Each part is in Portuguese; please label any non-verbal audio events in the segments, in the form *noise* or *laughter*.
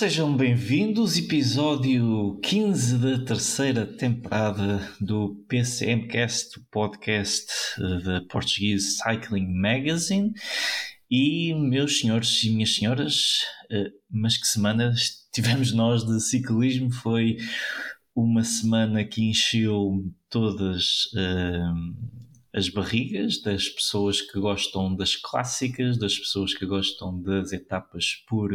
Sejam bem-vindos, episódio 15 da terceira temporada do PCMcast, o podcast eh, da Portuguese Cycling Magazine. E, meus senhores e minhas senhoras, eh, mas que semana tivemos nós de ciclismo? Foi uma semana que encheu todas uh, as barrigas das pessoas que gostam das clássicas, das pessoas que gostam das etapas por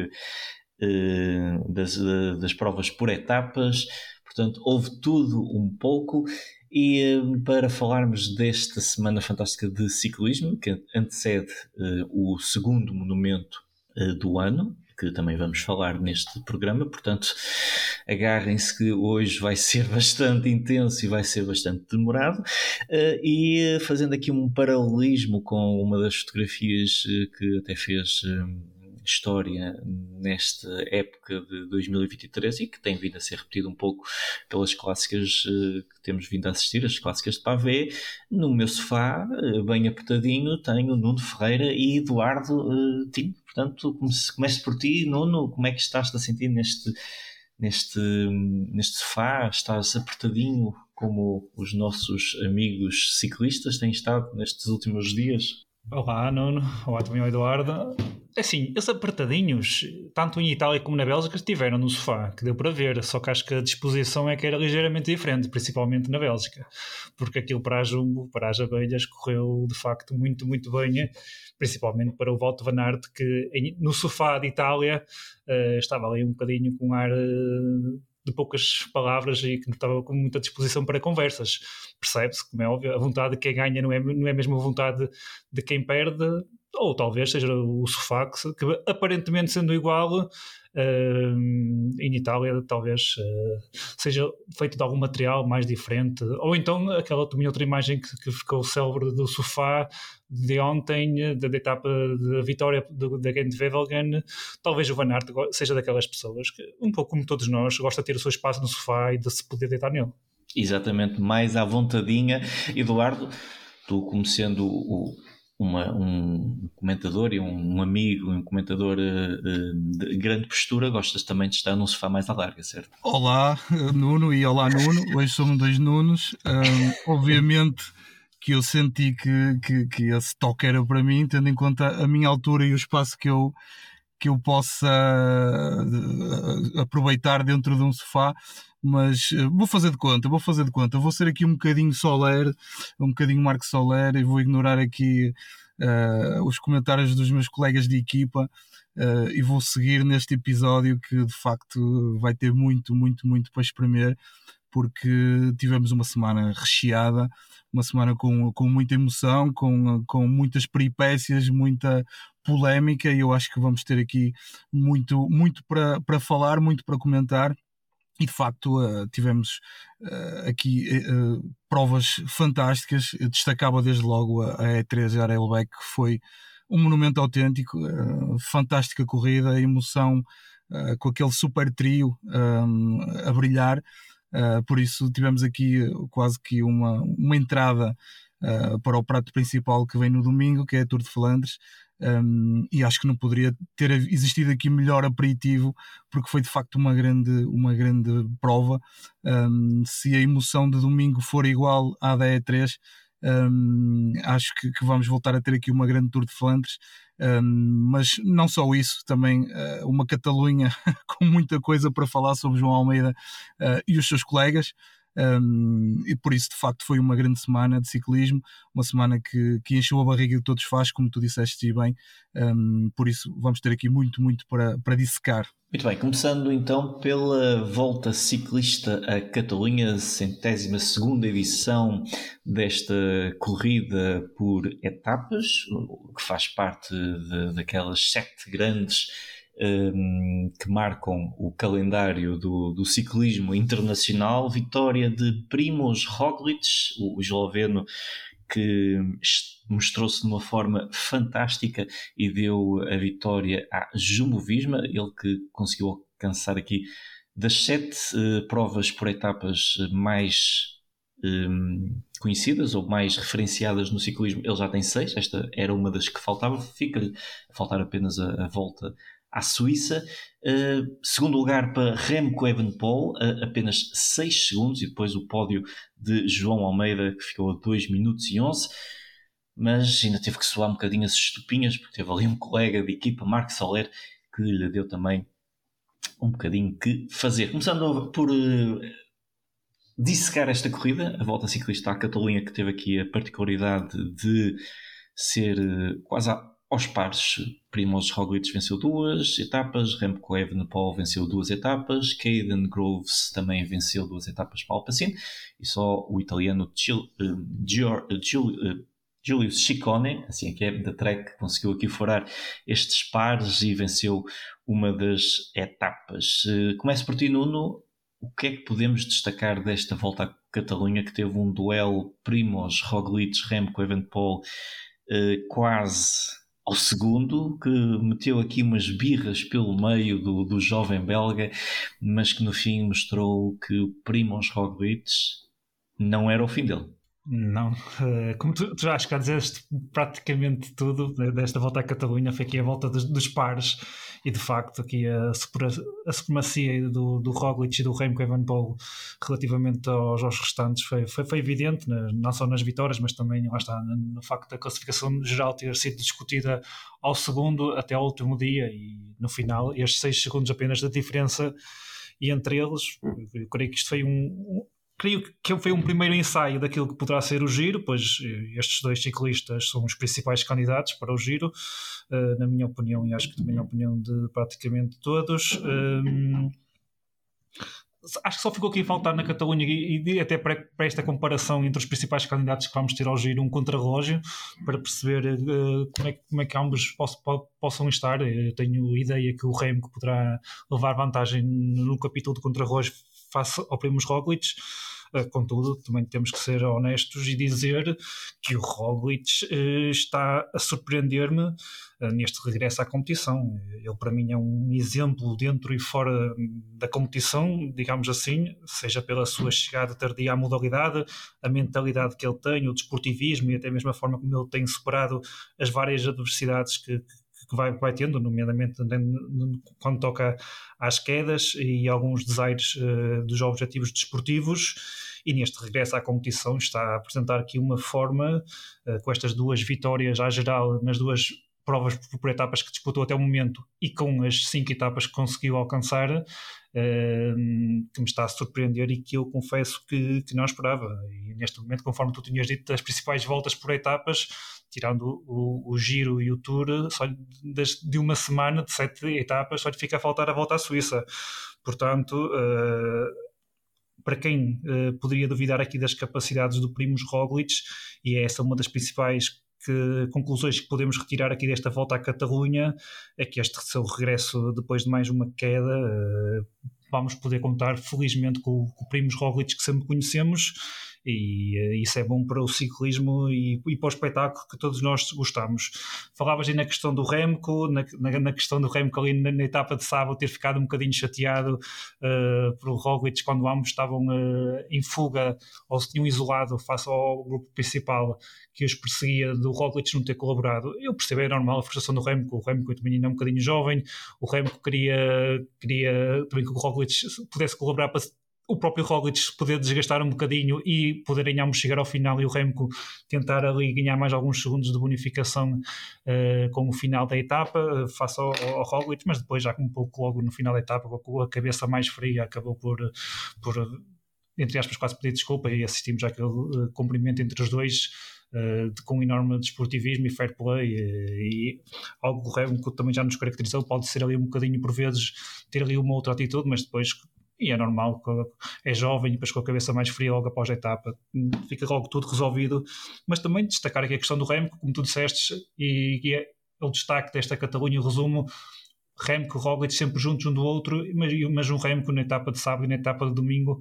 das, eh, das provas por etapas, portanto, houve tudo um pouco. E eh, para falarmos desta semana fantástica de ciclismo, que antecede o segundo monumento do ano, que também vamos falar neste programa, portanto, agarrem-se que hoje vai ser *laughs* bastante intenso e vai ser bastante demorado. E fazendo aqui um paralelismo com uma das fotografias que até fez história nesta época de 2023 e que tem vindo a ser repetido um pouco pelas clássicas eh, que temos vindo a assistir, as clássicas de Pavé. No meu sofá, eh, bem apertadinho, tenho Nuno Ferreira e Eduardo uh, Tinho. Portanto, começo por ti, Nuno, como é que estás a sentir neste, neste, neste sofá? Estás apertadinho como os nossos amigos ciclistas têm estado nestes últimos dias? Olá, Nuno. *laughs* Olá também ao Eduardo. É assim, esses apertadinhos, tanto em Itália como na Bélgica, estiveram no sofá, que deu para ver, só que acho que a disposição é que era ligeiramente diferente, principalmente na Bélgica, porque aquilo para a Jumbo, para as abelhas, correu de facto muito, muito bem, principalmente para o Walter Van Aert, que no sofá de Itália uh, estava ali um bocadinho com ar. De poucas palavras e que estava com muita disposição para conversas. Percebe-se, como é óbvio, a vontade de quem ganha não é, não é mesmo a vontade de quem perde, ou talvez seja o sofá, que aparentemente sendo igual, uh, em Itália talvez uh, seja feito de algum material mais diferente, ou então aquela também outra imagem que, que ficou célebre do sofá de ontem, da, etapa da vitória da Gent Wevelgem, talvez o Van Aert seja daquelas pessoas que, um pouco como todos nós, gosta de ter o seu espaço no sofá e de se poder deitar nele. Exatamente, mais à vontadinha. Eduardo, tu como sendo o, uma, um comentador e um, um amigo, um comentador uh, de grande postura, gostas também de estar num sofá mais à larga, certo? Olá, Nuno, e olá, Nuno. Hoje somos dois Nunos. Um, obviamente que eu senti que, que, que esse toque era para mim, tendo em conta a minha altura e o espaço que eu, que eu possa aproveitar dentro de um sofá, mas eh, vou fazer de conta, vou fazer de conta, vou ser aqui um bocadinho Soler, um bocadinho Marco Soler e vou ignorar aqui uh, os comentários dos meus colegas de equipa uh, e vou seguir neste episódio que de facto vai ter muito, muito, muito para espremer porque tivemos uma semana recheada, uma semana com, com muita emoção, com, com muitas peripécias, muita polémica e eu acho que vamos ter aqui muito, muito para, para falar, muito para comentar e de facto uh, tivemos uh, aqui uh, provas fantásticas. Eu destacava desde logo a, a E3 Arelbeck, que foi um monumento autêntico, fantástica corrida, emoção com aquele super trio um, a brilhar. por isso tivemos aqui quase que uma, uma entrada para o prato principal que vem no domingo, que é a Tour de Flandres. Um, e acho que não poderia ter existido aqui melhor aperitivo porque foi de facto uma grande, uma grande prova. Um, se a emoção de domingo for igual à da E3 um, acho que, que, vamos voltar a ter aqui uma grande Tour de Flandres. Mas não só isso, também uh, uma Catalunha *laughs* com muita coisa para falar sobre João Almeida uh, e os seus colegas um, e por isso de facto foi uma grande semana de ciclismo, uma semana que, que encheu a barriga de todos faz, como tu disseste bem, um, por isso vamos ter aqui muito, muito para, para dissecar. Muito bem, começando então pela volta ciclista a Catalunha, centésima segunda edição desta corrida por etapas, que faz parte de, daquelas sete grandes um, que marcam o calendário do, do, ciclismo internacional. Vitória de Primoz Roglic, o, o esloveno que mostrou-se de uma forma fantástica e deu a vitória à Jumbo-Visma, ele que conseguiu alcançar aqui das sete uh, provas por etapas mais um, conhecidas ou mais referenciadas no ciclismo, ele já tem seis. Esta era uma das que faltava, fica-lhe a faltar apenas a, a volta à Suíça. Uh, segundo lugar para Remco Evenepoel, uh, apenas 6 segundos, e depois o pódio de João Almeida, que ficou a 2 minutos e 11. Mas ainda teve que soar um bocadinho as estupinhas, porque teve ali um colega de equipa, Marco Soler, que lhe deu também um bocadinho que fazer. Começando por uh, dissecar esta corrida, a volta ciclista à Catalunha, que teve aqui a particularidade de ser quase aos pares. Primoz Roglic venceu duas etapas, Remco Evenepoel venceu duas etapas, Caden Groves também venceu duas etapas para Alpecin e só o italiano Gil, uh, Gil, Gil, uh, Julius Ciccone, assim é que é, da Trek, conseguiu aqui furar estes pares e venceu uma das etapas. Uh, começo por ti, Nuno. O que é que podemos destacar desta volta à Catalunha que teve um duelo Primoz, Roglic, Remco Evenepoel uh, quase ao segundo, que meteu aqui umas birras pelo meio do, do jovem belga, mas que no fim mostrou que o Primoz Roglic não era o fim dele. Não, eh, como tu, tu já acho que já dizeste praticamente tudo desta volta à Catalunha, foi aqui a volta dos, dos pares e de facto aqui a, a supremacia do, do Roglic e do Remco Evenepoel relativamente aos, aos restantes foi, foi, foi evidente, não só nas vitórias, mas também lá está, no facto da classificação geral ter sido discutida ao segundo até ao último dia e no final estes seis segundos apenas da diferença e entre eles, eu creio que isto foi um, creio que foi um primeiro ensaio daquilo que poderá ser o giro, pois eh, estes dois ciclistas são os principais candidatos para o giro, uh, na minha opinião, e acho que também na opinião de praticamente todos. Acho que só ficou aqui a faltar na Catalunha e, e até para, para, esta comparação entre os principais candidatos que vamos ter ao giro um contrarrelógio para perceber uh, como, é, como é que ambos posso, possam estar. Eu tenho ideia que o Remco poderá levar vantagem no capítulo de contrarrelógio face ao Primoz Roglic. Uh, contudo, também temos que ser honestos e dizer que o Roglic uh, está a surpreender-me uh, neste regresso à competição. Ele, para mim, é um exemplo dentro e fora da competição, digamos assim, seja pela sua chegada tardia à modalidade, a mentalidade que ele tem, o desportivismo e até mesmo a forma como ele tem superado as várias adversidades que, que vai, vai tendo, nomeadamente quando toca às quedas e alguns desaires uh, dos objetivos desportivos. E neste regresso à competição está a apresentar aqui uma forma, uh, com estas duas vitórias à geral nas duas provas por etapas que disputou até o momento e com as cinco etapas que conseguiu alcançar, uh, que me está a surpreender e que eu confesso que, que não esperava. E neste momento, conforme tu tinhas dito, das principais voltas por etapas, tirando o, o, giro e o tour, só de uma semana de sete etapas, só lhe fica a faltar a volta à Suíça. Portanto, uh, para quem uh, poderia duvidar aqui das capacidades do Primos Roglic, e é essa uma das principais que, conclusões que podemos retirar aqui desta volta à Catalunha, é que este seu regresso depois de mais uma queda, uh, vamos poder contar felizmente com, com o Primos Roglic que sempre conhecemos e uh, isso é bom para o ciclismo e, e, para o espetáculo que todos nós gostamos. Falavas aí na questão do Remco, na, na, na questão do Remco ali na, na, etapa de sábado ter ficado um bocadinho chateado uh, por Roglic quando ambos estavam uh, em fuga ou se tinham isolado face ao grupo principal que os perseguia do Roglic não ter colaborado. Eu percebo, é normal a frustração do Remco, o Remco também ainda é um bocadinho jovem, o Remco queria, queria também que o Roglic pudesse colaborar para o próprio Roglic poder desgastar um bocadinho e poderem ambos chegar ao final e o Remco tentar ali ganhar mais alguns segundos de bonificação uh, com o final da etapa, uh, face ao, ao, Roglic, mas depois já um pouco logo no final da etapa, com a cabeça mais fria, acabou por, por entre aspas, quase pedir desculpa e assistimos àquele uh, cumprimento entre os dois uh, de, com enorme desportivismo e fair play e, e algo que também já nos caracterizou, pode ser ali um bocadinho por vezes ter ali uma outra atitude, mas depois e é normal, é jovem e depois com a cabeça mais fria logo após a etapa, fica logo tudo resolvido. Mas também destacar aqui a questão do Remco, como tu disseste, e, e é o destaque desta Catalunha, o resumo, Remco e Roglic sempre juntos um do outro, mas, mas um Remco na etapa de sábado e na etapa de domingo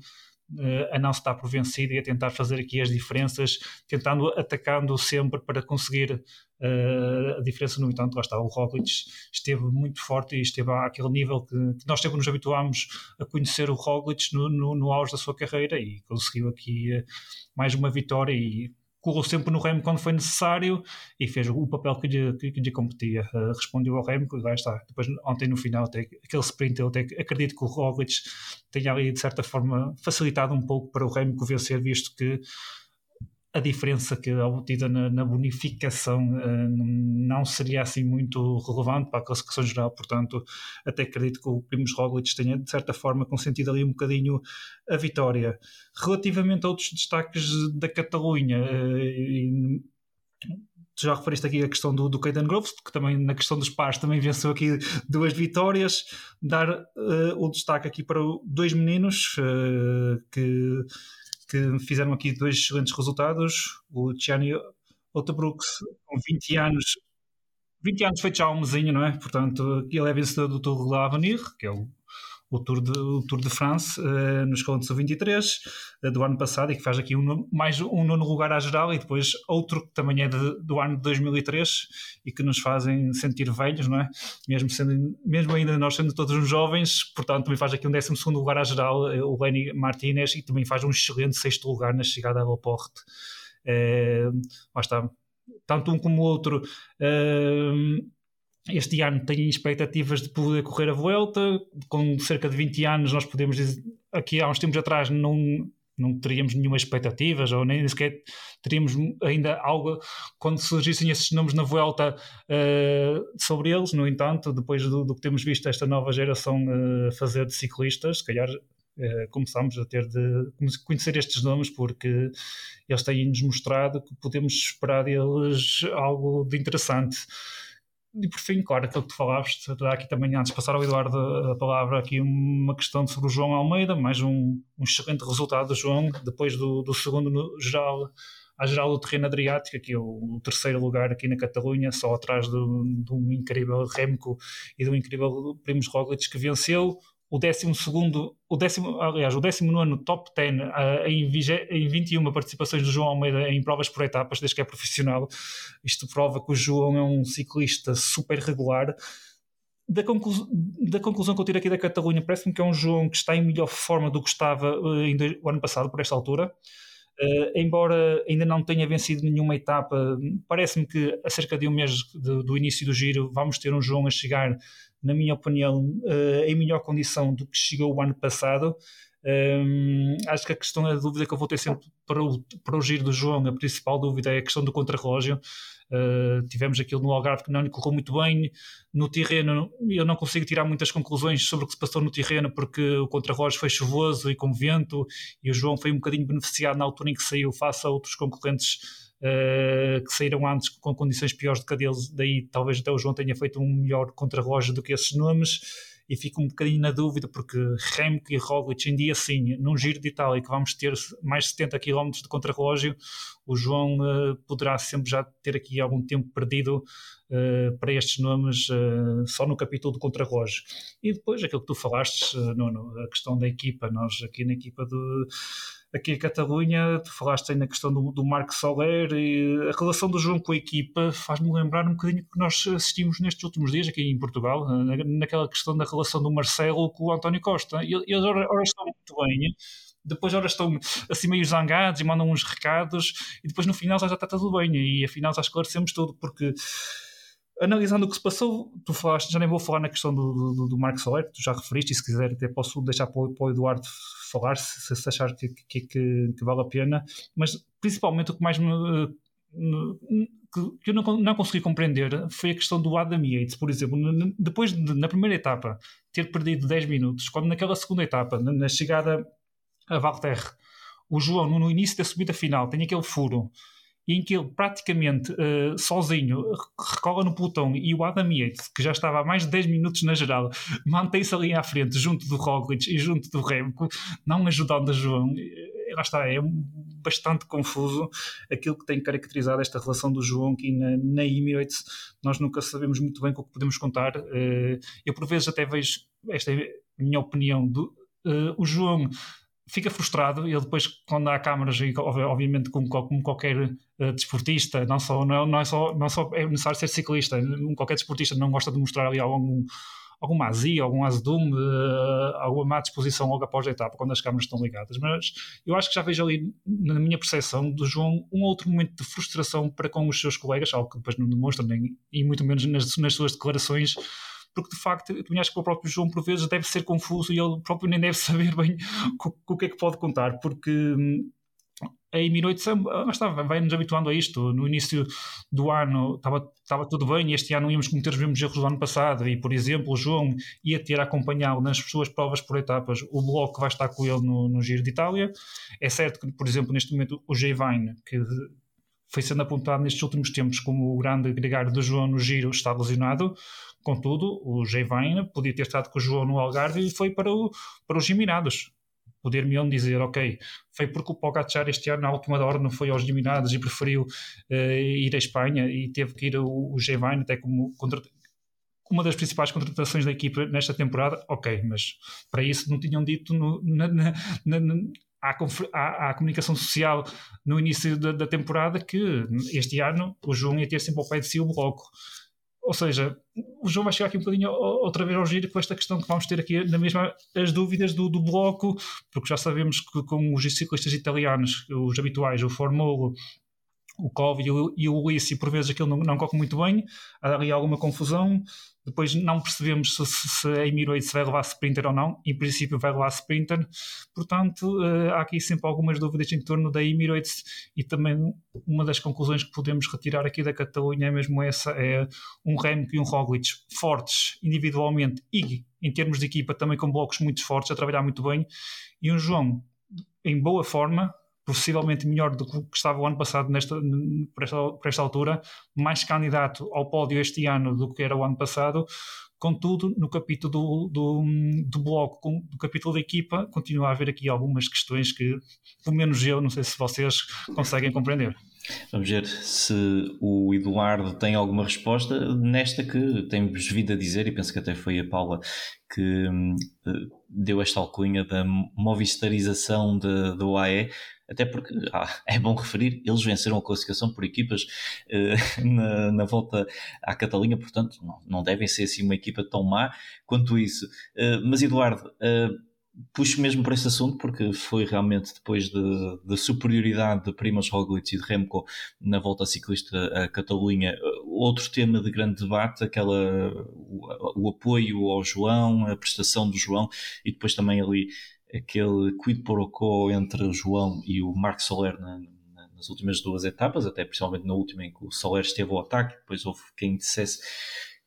a não se estar por vencido e a tentar fazer aqui as diferenças, tentando, atacando sempre para conseguir uh, a diferença. No entanto, lá está, o Roglic esteve muito forte e esteve àquele nível que, que nós sempre nos habituámos a conhecer o Roglic no, no, no auge da sua carreira e conseguiu aqui uh, mais uma vitória e correu sempre no remo quando foi necessário e fez o papel que lhe, que, que lhe competia. Uh, respondeu ao remo, e lá está. Depois, ontem no final, até, aquele sprint, eu até acredito que o Roglic tenha ali, de certa forma, facilitado um pouco para o remo vencer, visto que a diferença que é obtida na, na bonificação uh, não seria assim muito relevante para a classificação geral, portanto, até acredito que o Primos Roglic tenha de certa forma consentido ali um bocadinho a vitória. Relativamente a outros destaques da Catalunha, uh, já referiste aqui a questão do, do Caden Groves, que também na questão dos pares também venceu aqui duas vitórias. Dar uh, o destaque aqui para dois meninos uh, que que fizeram aqui dois excelentes resultados. O Gianni Otterbrooks, com 20 anos, 20 anos feito já um não é? Portanto, ele é vencedor do Tour de l'Avenir, que é o o Tour de, o Tour de France uh, nos Contos 23 uh, do ano passado e que faz aqui um, mais um nono lugar à geral e depois outro que também é de, do ano de 2003 e que nos fazem sentir velhos, não é? Mesmo, sendo, mesmo ainda nós sendo todos uns jovens, portanto também faz aqui um 12 segundo lugar à geral uh, o Lenny Martinez e também faz um excelente sexto lugar na chegada à Loporte. Uh, lá está, tanto um como o outro uh, este ano têm expectativas de poder correr a volta, com cerca de 20 anos nós podemos dizer, aqui há uns tempos atrás não, não teríamos nenhuma expectativas ou nem sequer teríamos ainda algo quando surgissem esses nomes na volta uh, sobre eles, no entanto depois do, do, que temos visto esta nova geração uh, fazer de ciclistas, se calhar uh, começamos a ter de conhecer estes nomes porque eles têm-nos mostrado que podemos esperar deles algo de interessante e por fim, claro, aquilo que tu falaste, aqui também antes de passar ao Eduardo a palavra, aqui uma questão sobre o João Almeida, mais um, um excelente resultado do João, depois do, do segundo no geral, à geral do terreno Adriático, aqui o, o terceiro lugar aqui na Catalunha, só atrás de um incrível Remco e do incrível Primos Roglic que venceu, o 12 segundo, o décimo, aliás, o 19 top 10 uh, em, em 21 participações do João Almeida em provas por etapas, desde que é profissional. Isto prova que o João é um ciclista super regular. Da, conclu da conclusão que eu tiro aqui da Catalunha, parece-me que é um João que está em melhor forma do que estava uh, o ano passado, por esta altura. Uh, embora ainda não tenha vencido nenhuma etapa, parece-me que a cerca de um mês do início do giro vamos ter um João a chegar na minha opinião, uh, em melhor condição do que chegou o ano passado. Um, acho que a questão da dúvida que eu vou ter sempre para o, para o giro do João, a principal dúvida é a questão do contrarrelógio. Uh, tivemos aquilo no Algarve que não lhe correu muito bem. No terreno, eu não consigo tirar muitas conclusões sobre o que se passou no terreno, porque o contrarrelógio foi chuvoso e com vento, e o João foi um bocadinho beneficiado na altura em que saiu face a outros concorrentes uh, que saíram antes com condições piores do que a deles, daí talvez até o João tenha feito um melhor contrarrelógio do que esses nomes e fico um bocadinho na dúvida porque Remco e Roglic em dia sim, num giro de Itália que vamos ter mais de 70 km de contrarrelógio, o João uh, poderá sempre já ter aqui algum tempo perdido uh, para estes nomes uh, só no capítulo do contrarrelógio. E depois aquilo que tu falaste, uh, a questão da equipa, nós aqui na equipa de aqui em Catalunha, tu falaste aí na questão do, do Marco Soler e a relação do João com a equipa faz-me lembrar um bocadinho que nós assistimos nestes últimos dias aqui em Portugal, na, naquela questão da relação do Marcelo com o António Costa. Eles ora, ora estão muito bem, depois ora estão assim meio zangados e mandam uns recados e depois no final já está tudo bem e afinal já esclarecemos tudo porque analisando o que se passou, tu falaste, já nem vou falar na questão do, do, do Marco Soler, tu já referiste, e se quiser até posso deixar para para o Eduardo falar, se, se achar que, que, que, que, vale a pena, mas principalmente o que mais me. que eu não, não consegui compreender foi a questão do Adam Yates, por exemplo, depois de, na primeira etapa ter perdido 10 minutos, quando naquela segunda etapa, na chegada a Valterre, o João no início da subida final tem aquele furo em que ele praticamente uh, sozinho recola no pelotão e o Adam Yates, que já estava há mais de 10 minutos na geral, mantém-se ali à frente, junto do Roglic e junto do Remco, não ajudando a João. Eh, lá está, é bastante confuso aquilo que tem caracterizado esta relação do João aqui na, na Emirates. Nós nunca sabemos muito bem com o que podemos contar. Uh, eu, por vezes, até vejo, esta é a minha opinião, do, uh, o João fica frustrado. Ele depois, quando há câmaras, e obviamente como, como qualquer desportista, não, só, não, não, é só, não só é necessário ser ciclista, qualquer desportista não gosta de mostrar ali algum, alguma azia, algum azedume, uh, alguma má disposição logo após a etapa, quando as câmaras estão ligadas. Mas eu acho que já vejo ali, na minha percepção do João, um outro momento de frustração para com os seus colegas, algo que depois não demonstra, nem, e muito menos nas, nas suas declarações porque de facto eu acho que o próprio João por vezes deve ser confuso e ele próprio nem deve saber bem *laughs* o que é que pode contar, porque hum, a Emirates vai nos habituando a isto. No início do ano estava, estava tudo bem e este ano íamos cometer os mesmos erros do ano passado e, por exemplo, o João ia ter a acompanhá-lo nas suas provas por etapas. O Bloco vai estar com ele no, no Giro de Itália. É certo que, por exemplo, neste momento o J-Vine, que foi sendo apontado nestes últimos tempos como o grande gregário do João no Giro, está lesionado. Contudo, o J-Vine podia ter estado com o João no Algarve e foi para, o, para os Geminados. Poder-me dizer, ok, foi porque o Pogacar este ano, na última hora, não foi aos Geminados e preferiu uh, ir à Espanha e teve que ir o, o J-Vine até como contra, uma das principais contratações da equipa nesta temporada, ok, mas para isso não tinham dito no, na, na, na, à, à, à, comunicação social no início da, da, temporada que este ano o João ia ter sempre ao pé de si o bloco. Ou seja, o João vai chegar aqui um bocadinho outra vez ao giro com esta questão que vamos ter aqui na mesma as dúvidas do, do bloco, porque já sabemos que com os ciclistas italianos, os habituais, o Formolo, o Covid e o Ulissi, por vezes aquilo não, não corre muito bem, há ali alguma confusão. Depois não percebemos se, se a Emirates vai levar Sprinter ou não. Em princípio vai levar Sprinter. Portanto, uh, há aqui sempre algumas dúvidas em torno da Emirates e também uma das conclusões que podemos retirar aqui da Catalunha é mesmo essa, é um Remco e um Roglic fortes individualmente e em termos de equipa também com blocos muito fortes, a trabalhar muito bem, e um João em boa forma, possivelmente melhor do que estava o ano passado nesta, por, esta, por esta altura, mais candidato ao pódio este ano do que era o ano passado. Contudo, no capítulo do, do, do bloco, do capítulo da equipa, continua a haver aqui algumas questões que, pelo menos eu, não sei se vocês conseguem compreender. Vamos ver se o Eduardo tem alguma resposta nesta que temos vindo a dizer, e penso que até foi a Paula que uh, deu esta alcunha da movistarização do UAE, até porque ah, é bom referir, eles venceram a classificação por equipas uh, *laughs* na, na, volta à Catalunha, portanto não, não, devem ser assim uma equipa tão má quanto isso. Uh, mas Eduardo, puxo mesmo para esse assunto porque foi realmente depois da de, superioridade de Primoz Roglic e de Remco na volta ciclista a Catalunha outro tema de grande debate aquela o, o, apoio ao João a prestação do João e depois também ali aquele quid pro quo entre o João e o Marco Soler na, na, nas últimas duas etapas até principalmente na última em que o Soler esteve ao ataque depois houve quem dissesse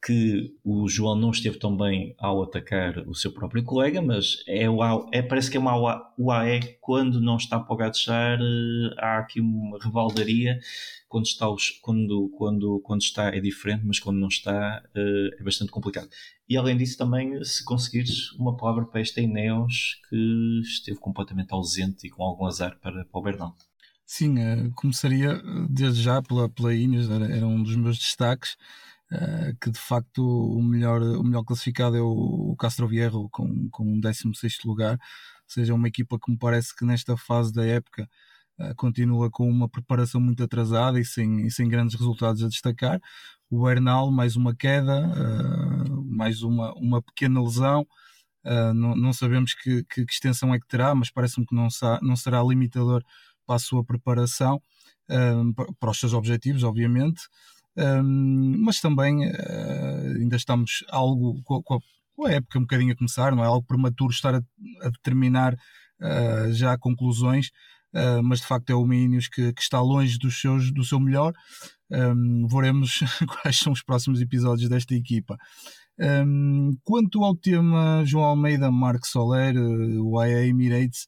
que o João não esteve tão bem ao atacar o seu próprio colega, mas é, o, é parece que é uma UAE quando não está para o gatejar, eh, há aqui uma revaldaria, quando está, os, quando, quando, quando está é diferente, mas quando não está eh, é bastante complicado. E além disso também, se conseguires uma palavra para esta Ineos que esteve completamente ausente e com algum azar para, para o Bernal. Sim, eh, começaria desde já pela, pela Ineos, era, era um dos meus destaques. Uh, que de facto o melhor, o melhor classificado é o, o Castro Vierro com, com um 16 lugar, ou seja, uma equipa que me parece que nesta fase da época uh, continua com uma preparação muito atrasada e sem, e sem grandes resultados a destacar. O Bernal, mais uma queda, uh, mais uma, uma pequena lesão. Não, não, sabemos que, que, que, extensão é que terá, mas parece-me que não, sa, não será limitador para a sua preparação, para os seus objetivos, obviamente um, mas também uh, ainda estamos algo com, com, a, época um bocadinho a começar, não é algo prematuro estar a, a determinar uh, já conclusões, uh, mas de facto é o Minions que, que, está longe dos seus, do seu melhor. Um, veremos *laughs* quais são os próximos episódios desta equipa. Um, quanto ao tema João Almeida, Marco Soler, o IA Emirates,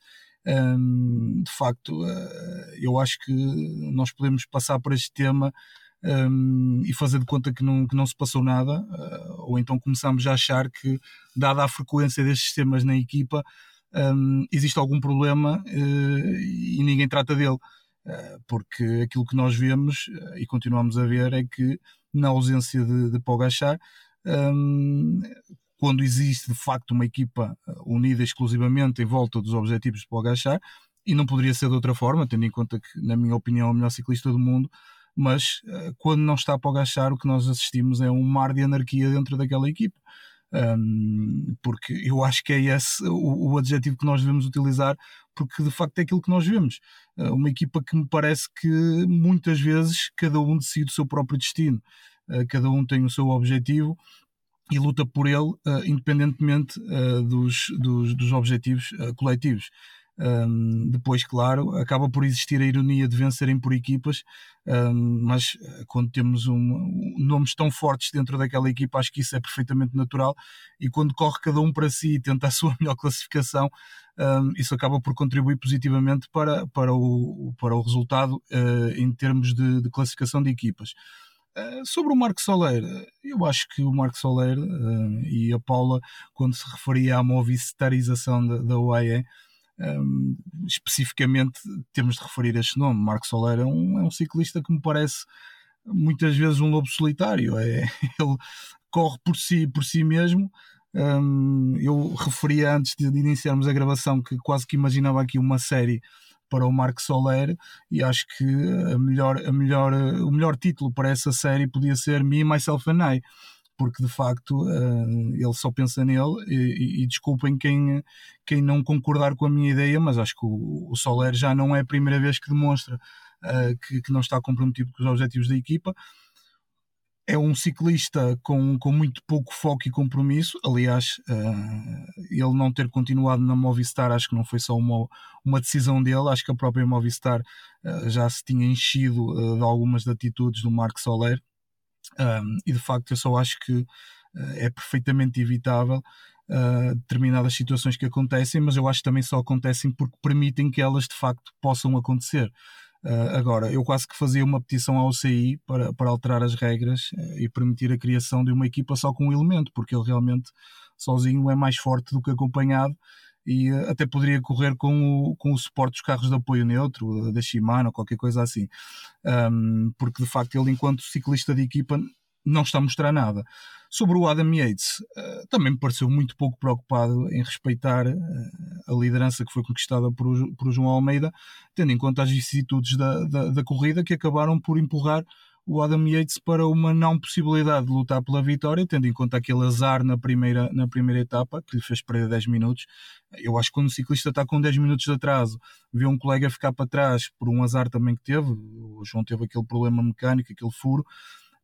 um, de facto, eu acho que nós podemos passar por este tema um, e fazer de conta que não, que não se passou nada, uh, ou então começamos a achar que, dada a frequência destes temas na equipa, um, existe algum problema uh, e ninguém trata dele. porque aquilo que nós vemos e continuamos a ver é que na ausência de, de Pogachar, um, quando existe de facto uma equipa unida exclusivamente em volta dos objetivos de Pogachar, e não poderia ser de outra forma, tendo em conta que, na minha opinião, é o melhor ciclista do mundo, mas uh, quando não está para agachar, o que nós assistimos é um mar de anarquia dentro daquela equipe. Um, porque eu acho que é esse o, o, adjetivo que nós devemos utilizar, porque de facto é aquilo que nós vemos. Uh, uma equipa que me parece que muitas vezes cada um decide o seu próprio destino, uh, cada um tem o seu objetivo e luta por ele, independentemente dos, dos, dos, objetivos coletivos. Um, depois, claro, acaba por existir a ironia de vencerem por equipas, um, mas eh, quando temos um, nomes tão fortes dentro daquela equipa, acho que isso é perfeitamente natural. E quando corre cada um para si e tenta a *laughs* sua melhor classificação, isso acaba por contribuir positivamente para, para, o, para o resultado uh, em termos de, de, classificação de equipas. Uh, sobre o Marco Soler, eu acho que o Marco Soler uh, e a Paula, quando se referia à movistarização da, da UAE, um, especificamente temos de referir este nome. Marco Soler é um, é um ciclista que me parece muitas vezes um lobo solitário. É, *laughs* ele corre por si, por si mesmo. Um, eu referia antes de iniciarmos a gravação que quase que imaginava aqui uma série para o Marco Soler e acho que a melhor, a melhor, o melhor título para essa série podia ser Me, Myself and I porque de facto uh, ele só pensa nele e, e, desculpem quem, quem não concordar com a minha ideia, mas acho que o, o Soler já não é a primeira vez que demonstra uh, que, que, não está comprometido com os objetivos da equipa. É um ciclista com, com muito pouco foco e compromisso. Aliás, uh, ele não ter continuado na Movistar, acho que não foi só uma, uma decisão dele. Acho que a própria Movistar já se tinha enchido de algumas atitudes do Marco Soler um, e de facto eu só acho que uh, é perfeitamente evitável uh, determinadas situações que acontecem, mas eu acho que também só acontecem porque permitem que elas de facto possam acontecer. Uh, agora, eu quase que fazia uma petição ao CI para, para alterar as regras e permitir a criação de uma equipa só com um elemento, porque ele realmente sozinho é mais forte do que acompanhado e uh, até poderia correr com o, com o suporte dos carros de apoio neutro, da Shimano, qualquer coisa assim. Um, porque de facto ele, enquanto ciclista de equipa, não está a mostrar nada. Sobre o Adam Yates, uh, também me pareceu muito pouco preocupado em respeitar uh, a liderança que foi conquistada por, por João Almeida, tendo em conta as vicissitudes da, da, da corrida que acabaram por empurrar o Adam Yates para uma não possibilidade de lutar pela vitória, tendo em conta aquele azar na primeira, na primeira etapa, que lhe fez perder 10 minutos. Eu acho que quando o ciclista está com 10 minutos de atraso, vê um colega ficar para trás por um azar também que teve, o João teve aquele problema mecânico, aquele furo,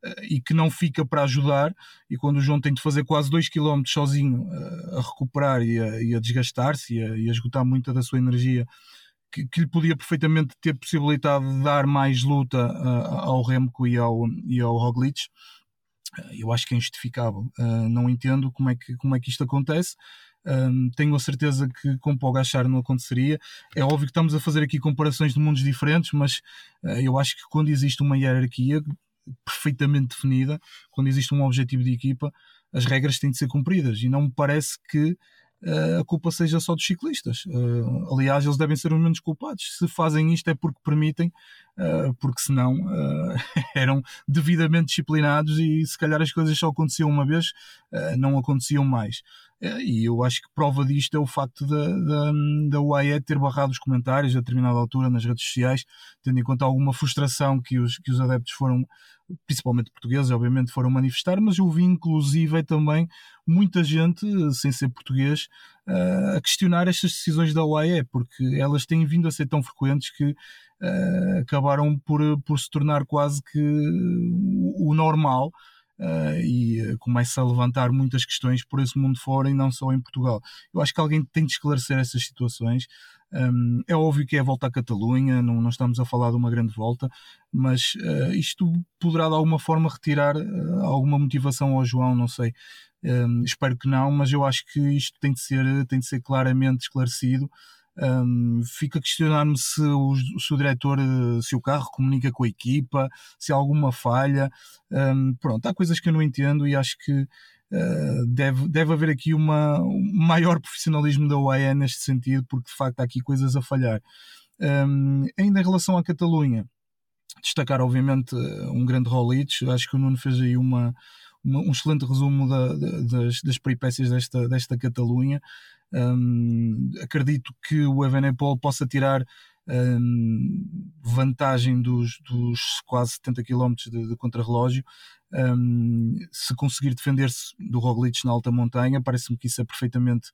eh, e que não fica para ajudar, e quando o João tem de fazer quase 2 km sozinho eh, a recuperar e a, a desgastar-se e, e a esgotar muita da sua energia que, que, lhe podia perfeitamente ter possibilidade de dar mais luta uh, ao Remco e ao, e ao Roglic. Uh, eu acho que é injustificável. Uh, não entendo como é, que, como é que isto acontece. tenho a certeza que com Pogachar não aconteceria. É óbvio que estamos a fazer aqui comparações de mundos diferentes, mas eu acho que quando existe uma hierarquia perfeitamente definida, quando existe um objetivo de equipa, as regras têm de ser cumpridas e não me parece que a culpa seja só dos ciclistas. Uh, aliás, eles devem ser os menos culpados. Se fazem isto é porque permitem, uh, porque senão *laughs* eram devidamente disciplinados e se calhar as coisas só aconteciam uma vez, não aconteciam mais. E eu acho que prova disto é o facto da, da, da UAE ter barrado os comentários a determinada altura nas redes sociais, tendo em conta alguma frustração que os, que os adeptos foram, principalmente portugueses, obviamente, foram manifestar, mas eu vi inclusive também muita gente, sem ser português, a questionar estas decisões da UAE, porque elas têm vindo a ser tão frequentes que acabaram por, por se tornar quase que o normal uh, e começa a levantar muitas questões por esse mundo fora e não só em Portugal. Eu acho que alguém tem de esclarecer essas situações. Um, é óbvio que é a volta à Catalunha, não, não, estamos a falar de uma grande volta, mas uh, isto poderá de alguma forma retirar uh, alguma motivação ao João, não sei. Um, espero que não, mas eu acho que isto tem de ser, tem de ser claramente esclarecido. Um, fica a questionar-me se se o diretor, eh, se o carro comunica com a equipa, se há alguma falha. Um, pronto, há coisas que eu não entendo e acho que uh, deve, deve haver aqui uma, um maior profissionalismo da UAE neste sentido, porque de facto há aqui coisas a falhar. Um, ainda em relação à Catalunha, destacar obviamente um grande Rolich, acho que o Nuno fez aí uma, um excelente resumo da, das, das peripécias desta, desta Catalunha. Um, acredito que o Evenepoel possa tirar um, vantagem dos, dos, quase 70 km de, de contrarrelógio. Um, se conseguir defender-se do Roglic na alta montanha, parece-me que isso é perfeitamente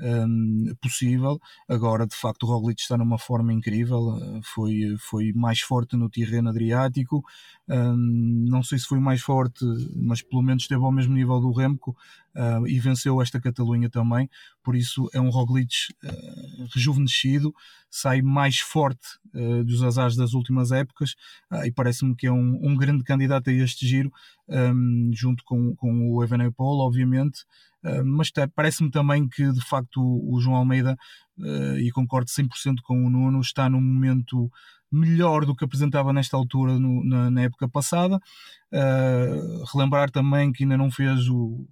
um, possível. Agora, de facto, o Roglic está numa forma incrível, eh, foi, foi mais forte no Tirreno Adriático, um, não sei se foi mais forte, mas pelo menos esteve ao mesmo nível do Remco uh, e venceu esta Catalunha também, por isso é um Roglic uh, rejuvenescido, sai mais forte uh, dos azares das últimas épocas. E parece-me que é um, um, grande candidato a este giro, um, junto com, com o Evenepoel, obviamente, mas parece-me também que de facto o, o João Almeida, e concordo 100% com o Nuno, está num momento melhor do que apresentava nesta altura no, na, na, época passada. Uh, relembrar também que ainda não fez o,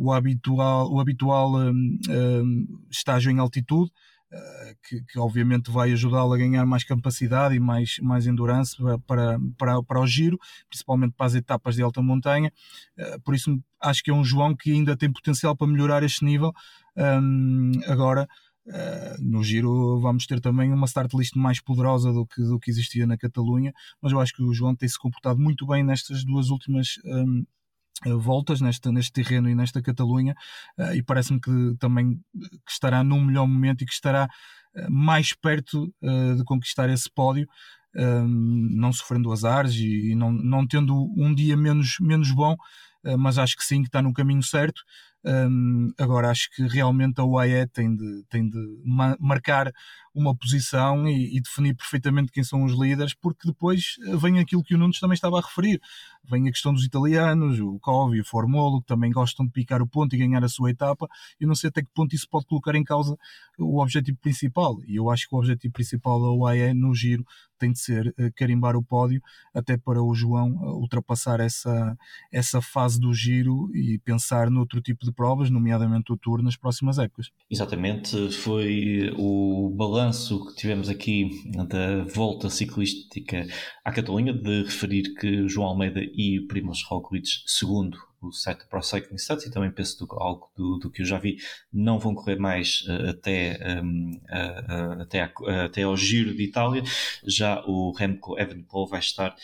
o habitual, o habitual um, um, estágio em altitude. Uh, que, que, obviamente vai ajudá-lo a ganhar mais capacidade e mais, mais endurance para, para, para o giro, principalmente para as etapas de alta montanha. Uh, por isso acho que é um João que ainda tem potencial para melhorar este nível. Um, agora, Uh, no giro vamos ter também uma start list mais poderosa do que, do que existia na Catalunha, mas eu acho que o João tem se comportado muito bem nestas duas últimas um, voltas neste, neste terreno e nesta Catalunha uh, e parece-me que também que estará num melhor momento e que estará mais perto de conquistar esse pódio não sofrendo azares e, não, não tendo um dia menos, menos bom mas acho que sim, que está no caminho certo um, agora acho que realmente a UAE tem de, tem de marcar uma posição e, e, definir perfeitamente quem são os líderes, porque depois eh, vem aquilo que o Nunes também estava a referir. Vem a questão dos italianos, o Covi, o Formolo, que também gostam de picar o ponto e ganhar a sua etapa. Eu não sei até que ponto isso pode colocar em causa o objetivo principal. E eu acho que o objetivo principal da UAE no giro tem de ser uh, carimbar o pódio, até para o João uh, ultrapassar essa, essa fase do giro e pensar noutro tipo de provas, nomeadamente o Tour, nas próximas épocas. Exatamente, foi o balanço que tivemos aqui da volta ciclística à Catalunha, de referir que João Almeida e Primoz Roglic, segundo o site Pro Cycling Stats e também penso do, algo do, do, que eu já vi, não vão correr mais uh, até, um, uh, uh, até, a, até ao Giro de Itália. Já o Remco Evenepoel vai estar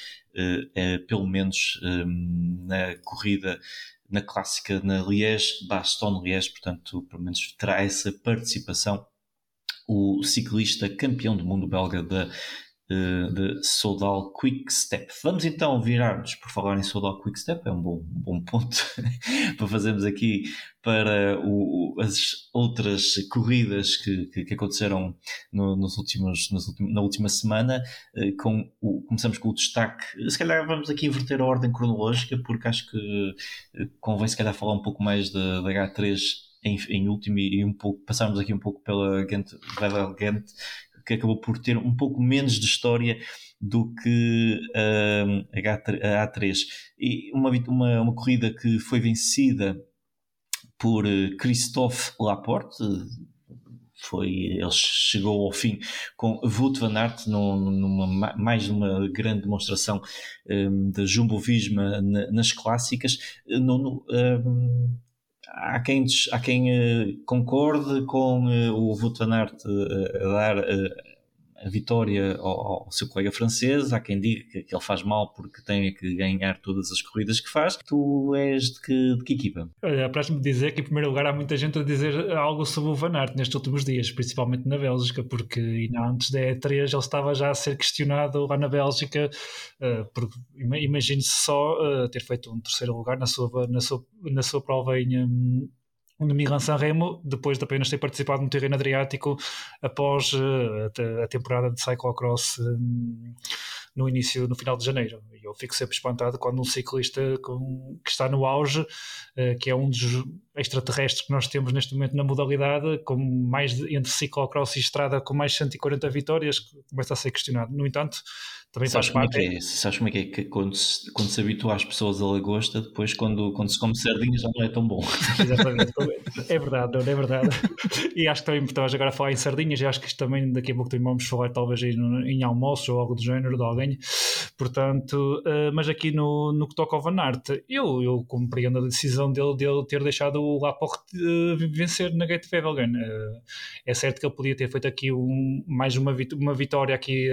pelo menos um, na corrida na clássica na Liège, Bastogne-Liège, portanto, pelo menos terá essa participação. O ciclista campeão do mundo belga da de Soudal Quick Step. Vamos então virar-nos, por falar em Soudal Quick Step, é um bom, um bom ponto *laughs* para fazermos aqui para o, as outras corridas que, que, que aconteceram no, nos últimos, nos últimos, na última semana. Eh, com o, começamos com o destaque. Se calhar vamos aqui inverter a ordem cronológica, porque acho que eh, convém se calhar falar um pouco mais da, da H3 em, em, último e um pouco passarmos aqui um pouco pela Gent, Gent que acabou por ter um pouco menos de história do que uh, a A3. E uma, uma, uma corrida que foi vencida por eh, Christophe Laporte, foi, ele chegou ao fim com Wout van Aert numa, mais uma grande demonstração um, de Jumbo Visma nas clássicas. Um, há quem, há quem uh, concorde com uh, o Aert uh, a dar a vitória ao, ao, seu colega francês. Há quem diga que, que, ele faz mal porque tem que ganhar todas as corridas que faz. Tu és de que, de que equipa? Olha, me dizer que, em primeiro lugar, há muita gente a dizer algo sobre o Van Aert nestes últimos dias, principalmente na Bélgica, porque antes da E3 ele estava já a ser questionado lá na Bélgica. Uh, porque imagine-se só uh, ter feito um terceiro lugar na sua, na sua, na sua prova em. Um, no Milan Sanremo, depois de apenas ter participado no terreno Adriático após uh, a, temporada de cyclocross um, no início, no final de janeiro. E eu fico sempre espantado quando um ciclista com, que está no auge, uh, que é um dos extraterrestre que nós temos neste momento na modalidade, com mais de, entre ciclocross e estrada, com mais de 140 vitórias, começa a ser questionado. No entanto, também sabes faz parte. Como é que é? Sabes como é que é que quando se, quando se habitua às pessoas a lagosta, depois quando, quando se come sardinha já não é tão bom. *laughs* Exatamente, é verdade, não é verdade. E acho que também estavas agora a falar em sardinhas, e acho que isto também daqui a pouco também vamos falar talvez em, em almoço ou algo do género de alguém. Portanto, uh, mas aqui no, no que toca ao Van Aert, eu, eu compreendo a decisão dele, dele ter deixado o Laporte uh, vencer na Gate Wevelgem. Uh, é certo que ele podia ter feito aqui um, mais uma, vit uma vitória aqui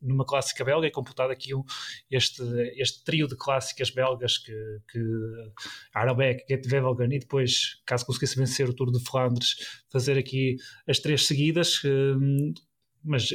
numa clássica belga e completado aqui um, este, este trio de clássicas belgas que, que Arabeck, Gate Wevelgem e depois, caso conseguisse vencer o Tour de Flandres, fazer aqui as três seguidas. mas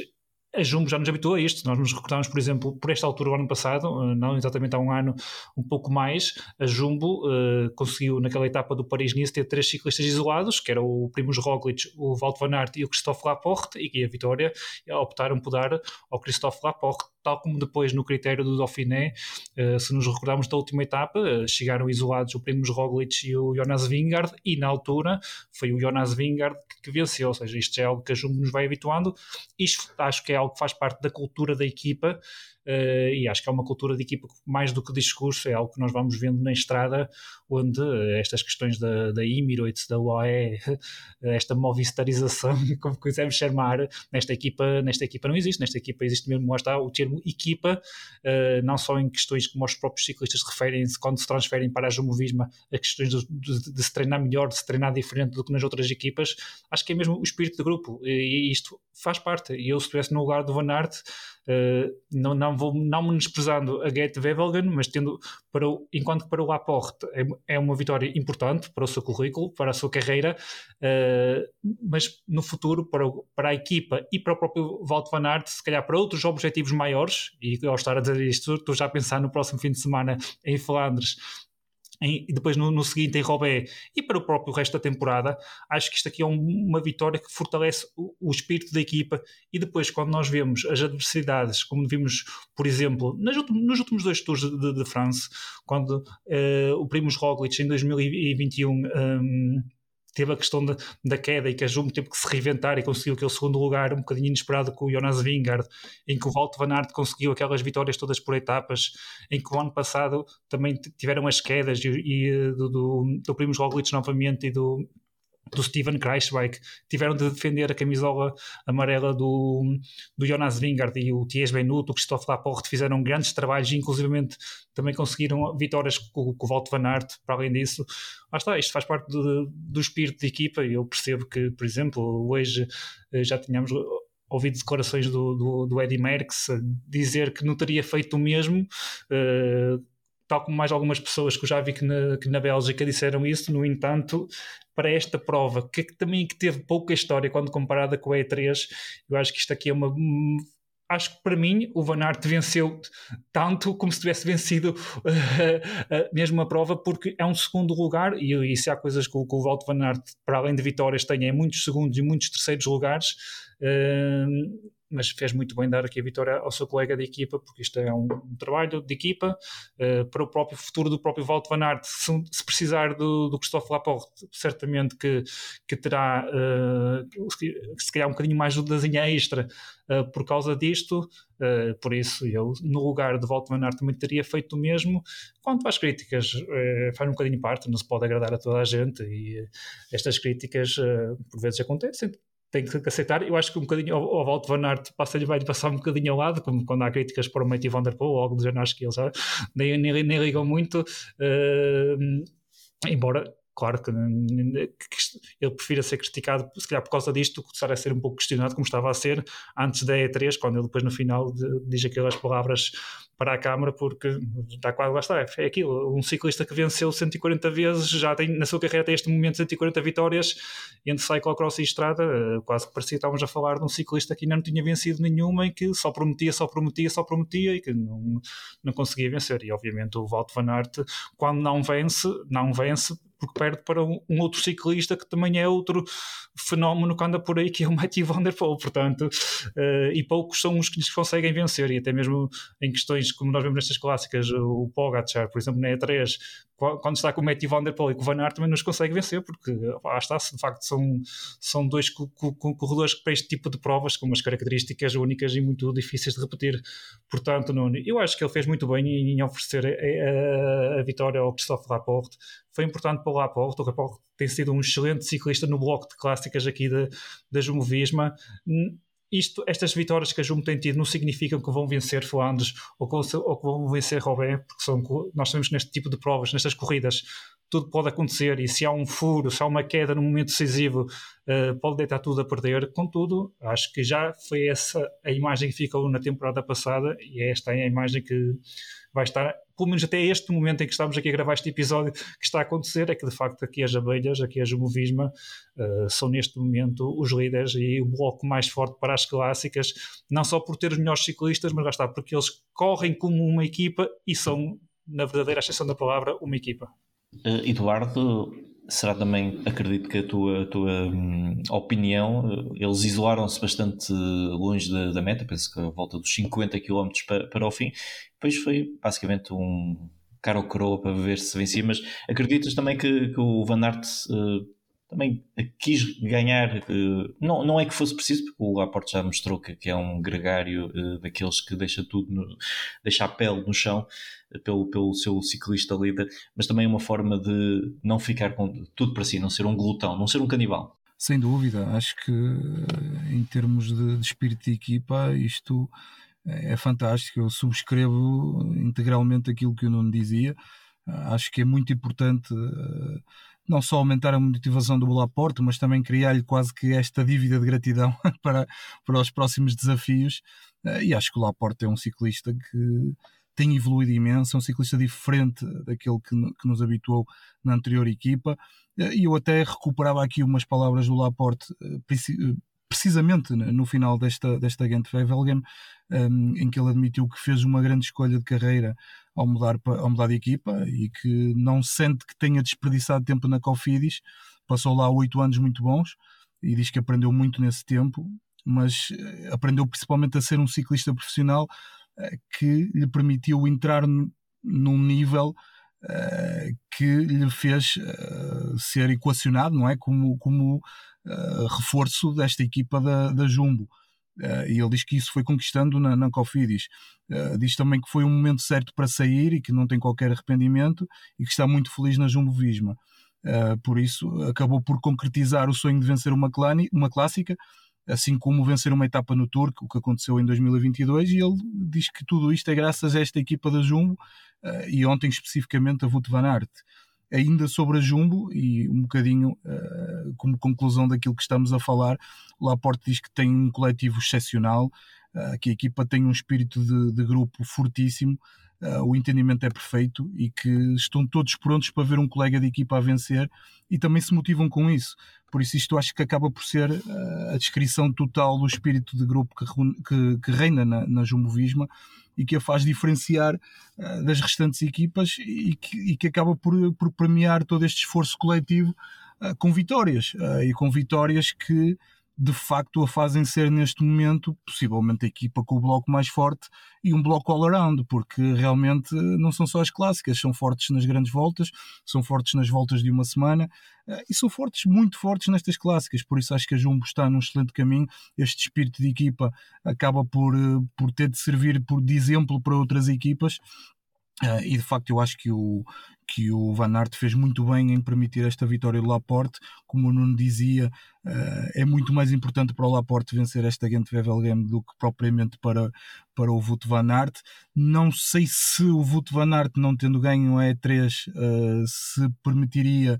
a Jumbo já nos habituou a isto. Nós nos recordamos, por exemplo, por esta altura, o ano passado, eh, não exatamente há um ano, um pouco mais, a Jumbo uh, conseguiu, naquela etapa do Paris-Nice, ter três ciclistas isolados, que era o Primoz Roglic, o Walt van Aert e o Christophe Laporte, e que a vitória optaram por dar ao Christophe Laporte tal como depois no critério do Dauphiné, uh, se nos recordarmos da última etapa, uh, chegaram isolados o Primoz Roglic e o Jonas Vingard, e na altura foi o Jonas Vingard que, que venceu, ou seja, isto é algo que a Jumbo nos vai habituando, isto acho que é algo que faz parte da cultura da equipa, Uh, e acho que é uma cultura de equipa mais do que discurso, é algo que nós vamos vendo na estrada, onde estas questões da, da Emirates, da UAE, *laughs* esta movistarização, *laughs* como quisermos chamar, nesta equipa, nesta equipa não existe, nesta equipa existe mesmo, lá está, o termo equipa, uh, não só em questões como os próprios ciclistas referem-se quando se transferem para a Jumovisma, a questões de, de, de, se treinar melhor, de se treinar diferente do que nas outras equipas, acho que é mesmo o espírito de grupo, e, e isto faz parte, e eu se estivesse no lugar do Van Aert, Uh, não, não vou não menosprezando a Gate Wevelgem, mas tendo para o, enquanto para o Laporte é, é, uma vitória importante para o seu currículo, para a sua carreira, uh, mas no futuro para, o, para a equipa e para o próprio Walt van Aert, se calhar para outros objetivos maiores, e ao estar a dizer isto, estou já a pensar no próximo fim de semana em Flandres, em, e depois no, no, seguinte em Robé e para o próprio resto da temporada, acho que isto aqui é um, uma vitória que fortalece o, o, espírito da equipa. E depois quando nós vemos as adversidades, como vimos, por exemplo, nos últimos dois tours de, de, France, quando uh, o Primos Roglic em 2021 um, teve a questão da, da queda e que a Jumbo teve que se reinventar e conseguiu aquele segundo lugar um bocadinho inesperado com o Jonas Vingard, em que o Walt Van Aert conseguiu aquelas vitórias todas por etapas, em que o ano passado também tiveram as quedas e, e do, do, do Primos Roglic novamente e do, do Steven Kreisbeck, tiveram de defender a camisola amarela do, do Jonas Vingard e o Thies Benut, o Christophe Laporte fizeram grandes trabalhos inclusivamente também conseguiram vitórias com, com o Walt Van Aert, para além disso. Lá está, isto faz parte do, do espírito de equipa e eu percebo que, por exemplo, hoje eh, já tínhamos ouvido declarações do, do, do Eddie Merckx dizer que não teria feito o mesmo, uh, tal como mais algumas pessoas que eu já vi que na, que na Bélgica disseram isso, no entanto, para esta prova, que também que teve pouca história quando comparada com a E3, eu acho que isto aqui é uma acho que para mim o Van Aert venceu tanto como se tivesse vencido uh, uh, mesmo a prova, porque é um segundo lugar e, e se há coisas que o, que o Walt Van Aert, para além de vitórias, tem é muitos segundos e muitos terceiros lugares. Uh, mas fez muito bem dar aqui a vitória ao seu colega de equipa, porque isto é um, um trabalho de equipa uh, para o próprio futuro do próprio Walt Van Aert. Se, se precisar do, do Christophe Laporte, certamente que, que terá uh, se calhar um bocadinho mais de ajudazinha extra uh, por causa disto. por isso, eu, no lugar de Walt Van Aert, também teria feito o mesmo. Quanto às críticas, faz um bocadinho parte, não se pode agradar a toda a gente, e estas críticas por vezes acontecem tem que aceitar. Eu acho que um bocadinho ao Walt Van Aert passa-lhe vai passar um bocadinho ao lado, como quando há críticas para o Matthew Van Der Poel ou algo do género, acho que eles nem, nem, nem ligam muito. Uh, embora claro que, ele prefira ser criticado, se calhar por causa disto, que estar a ser um pouco questionado, como estava a ser antes da E3, quando ele depois no final diz aquelas palavras para a Câmara, porque está quase lá está, é aquilo, um ciclista que venceu 140 vezes, já tem na sua carreira até este momento 140 vitórias, entre cyclocross e estrada, eh, quase que parecia que estávamos a falar de um ciclista que ainda não tinha vencido nenhuma e que só prometia, só prometia, só prometia e que não, não conseguia vencer, e obviamente o Walt Van Aert, quando não vence, não vence porque perde para um, um, outro ciclista que também é outro fenómeno que anda por aí, que é o Matthew Van Der Poel, portanto, uh, e poucos são os que lhes conseguem vencer, e até mesmo em questões como nós vemos nestas clássicas, o Pogacar, por exemplo, na E3, quando está com o Matthew Van Der Poel e com o Van Aert também nos consegue vencer, porque lá está, de facto são, são dois corredores que para este tipo de provas com umas características únicas e muito difíceis de repetir. Portanto, Nuno, eu acho que ele fez muito bem em, oferecer a, a, a vitória ao Christophe Laporte. Foi importante para o Laporte, o Laporte tem sido um excelente ciclista no bloco de clássicas aqui da, da Jumbo-Visma isto, estas vitórias que a Jumbo tem tido não significam que vão vencer Flandres ou que, ou que vão vencer Robert, porque são, nós sabemos que neste tipo de provas, nestas corridas, tudo pode acontecer e se há um furo, se há uma queda no momento decisivo, uh, pode deitar tudo a perder. Contudo, acho que já foi essa a imagem que ficou na temporada passada e é esta é a imagem que vai estar pelo menos até este momento em que estamos aqui a gravar este episódio, que está a acontecer é que de facto aqui as abelhas, aqui as Movisma, uh, são neste momento os líderes e o bloco mais forte para as clássicas, não só por ter os melhores ciclistas, mas lá está, porque eles correm como uma equipa e são, na verdadeira exceção da palavra, uma equipa. Uh, Eduardo, será também, acredito que a tua, a tua hum, opinião, eh, eles isolaram-se bastante longe da, da, meta, penso que a volta dos 50 km para, para o fim, depois foi basicamente um caro coroa para ver se vencia, mas acreditas também que, que o Van Aert uh, também quis ganhar, uh, não, não é que fosse preciso, porque o Laporte já mostrou que, que é um gregário uh, daqueles que deixa tudo, no, deixa a pele no chão, pelo, pelo seu ciclista líder, mas também é uma forma de não ficar com tudo para si, não ser um glutão, não ser um canibal. Sem dúvida, acho que em termos de, de espírito de equipa, isto é fantástico. Eu subscrevo integralmente aquilo que o Nuno dizia. Acho que é muito importante não só aumentar a motivação do Laporte, mas também criar-lhe quase que esta dívida de gratidão *laughs* para, para os próximos desafios. E acho que o Laporte é um ciclista que tem evoluído imenso, é um ciclista diferente daquele que, que nos habituou na anterior equipa. E eu até recuperava aqui umas palavras do Laporte, eh, eh, precisamente no final desta, desta Gent Wevelgem, um, em que ele admitiu que fez uma grande escolha de carreira ao mudar, ao mudar de equipa e que não sente que tenha desperdiçado tempo na Cofidis. Passou lá oito anos muito bons e diz que aprendeu muito nesse tempo, mas eh, aprendeu principalmente a ser um ciclista profissional que lhe permitiu entrar num nível uh, que lhe fez ser equacionado, não é? Como, como reforço desta equipa da, da Jumbo. E ele diz que isso foi conquistando na, na Cofidis. diz também que foi um momento certo para sair e que não tem qualquer arrependimento e que está muito feliz na Jumbo Visma. por isso, acabou por concretizar o sonho de vencer uma, clani, uma clássica assim como vencer uma etapa no Tour, o que aconteceu em 2022, e ele diz que tudo isto é graças a esta equipa da Jumbo uh, e ontem especificamente a Wout van Aert. Ainda sobre a Jumbo, e um bocadinho uh, como conclusão daquilo que estamos a falar, Laporte diz que tem um coletivo excepcional, uh, que a equipa tem um espírito de, de grupo fortíssimo, uh, o entendimento é perfeito e que estão todos prontos para ver um colega de equipa a vencer e também se motivam com isso. Por isso, isto acho que acaba por ser uh, a descrição total do espírito de grupo que, que, que reina na, na Jumbo Visma e que a faz diferenciar uh, das restantes equipas e que, e que acaba por, por, premiar todo este esforço coletivo com vitórias e com vitórias que de facto a fazem ser neste momento possivelmente a equipa com o bloco mais forte e um bloco all around, porque realmente não são só as clássicas, são fortes nas grandes voltas, são fortes nas voltas de uma semana eh, e são fortes, muito fortes nestas clássicas, por isso acho que a Jumbo está num excelente caminho, este espírito de equipa acaba por, eh, por ter de servir por, de exemplo para outras equipas Uh, e de facto eu acho que o, que o Van Aert fez muito bem em permitir esta vitória do Laporte. Como o Nuno dizia, uh, é muito mais importante para o Laporte vencer esta Gent Wevelgem do que propriamente para, para o Wout Van Aert. Não sei se o Wout Van Aert, não tendo ganho a E3, uh, se permitiria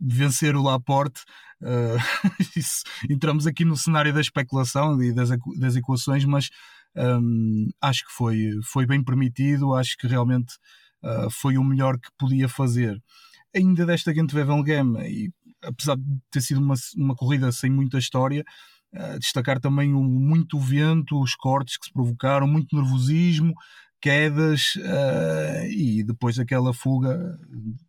vencer o Laporte. *laughs* Isso, entramos aqui no cenário da especulação e das, das equações, mas um, acho que foi, foi bem permitido, acho que realmente uh, foi o melhor que podia fazer. Ainda desta Gent Wevelgem, e apesar de ter sido uma, uma corrida sem muita história, uh, destacar também o muito vento, os cortes que se provocaram, muito nervosismo, quedas uh, e depois aquela fuga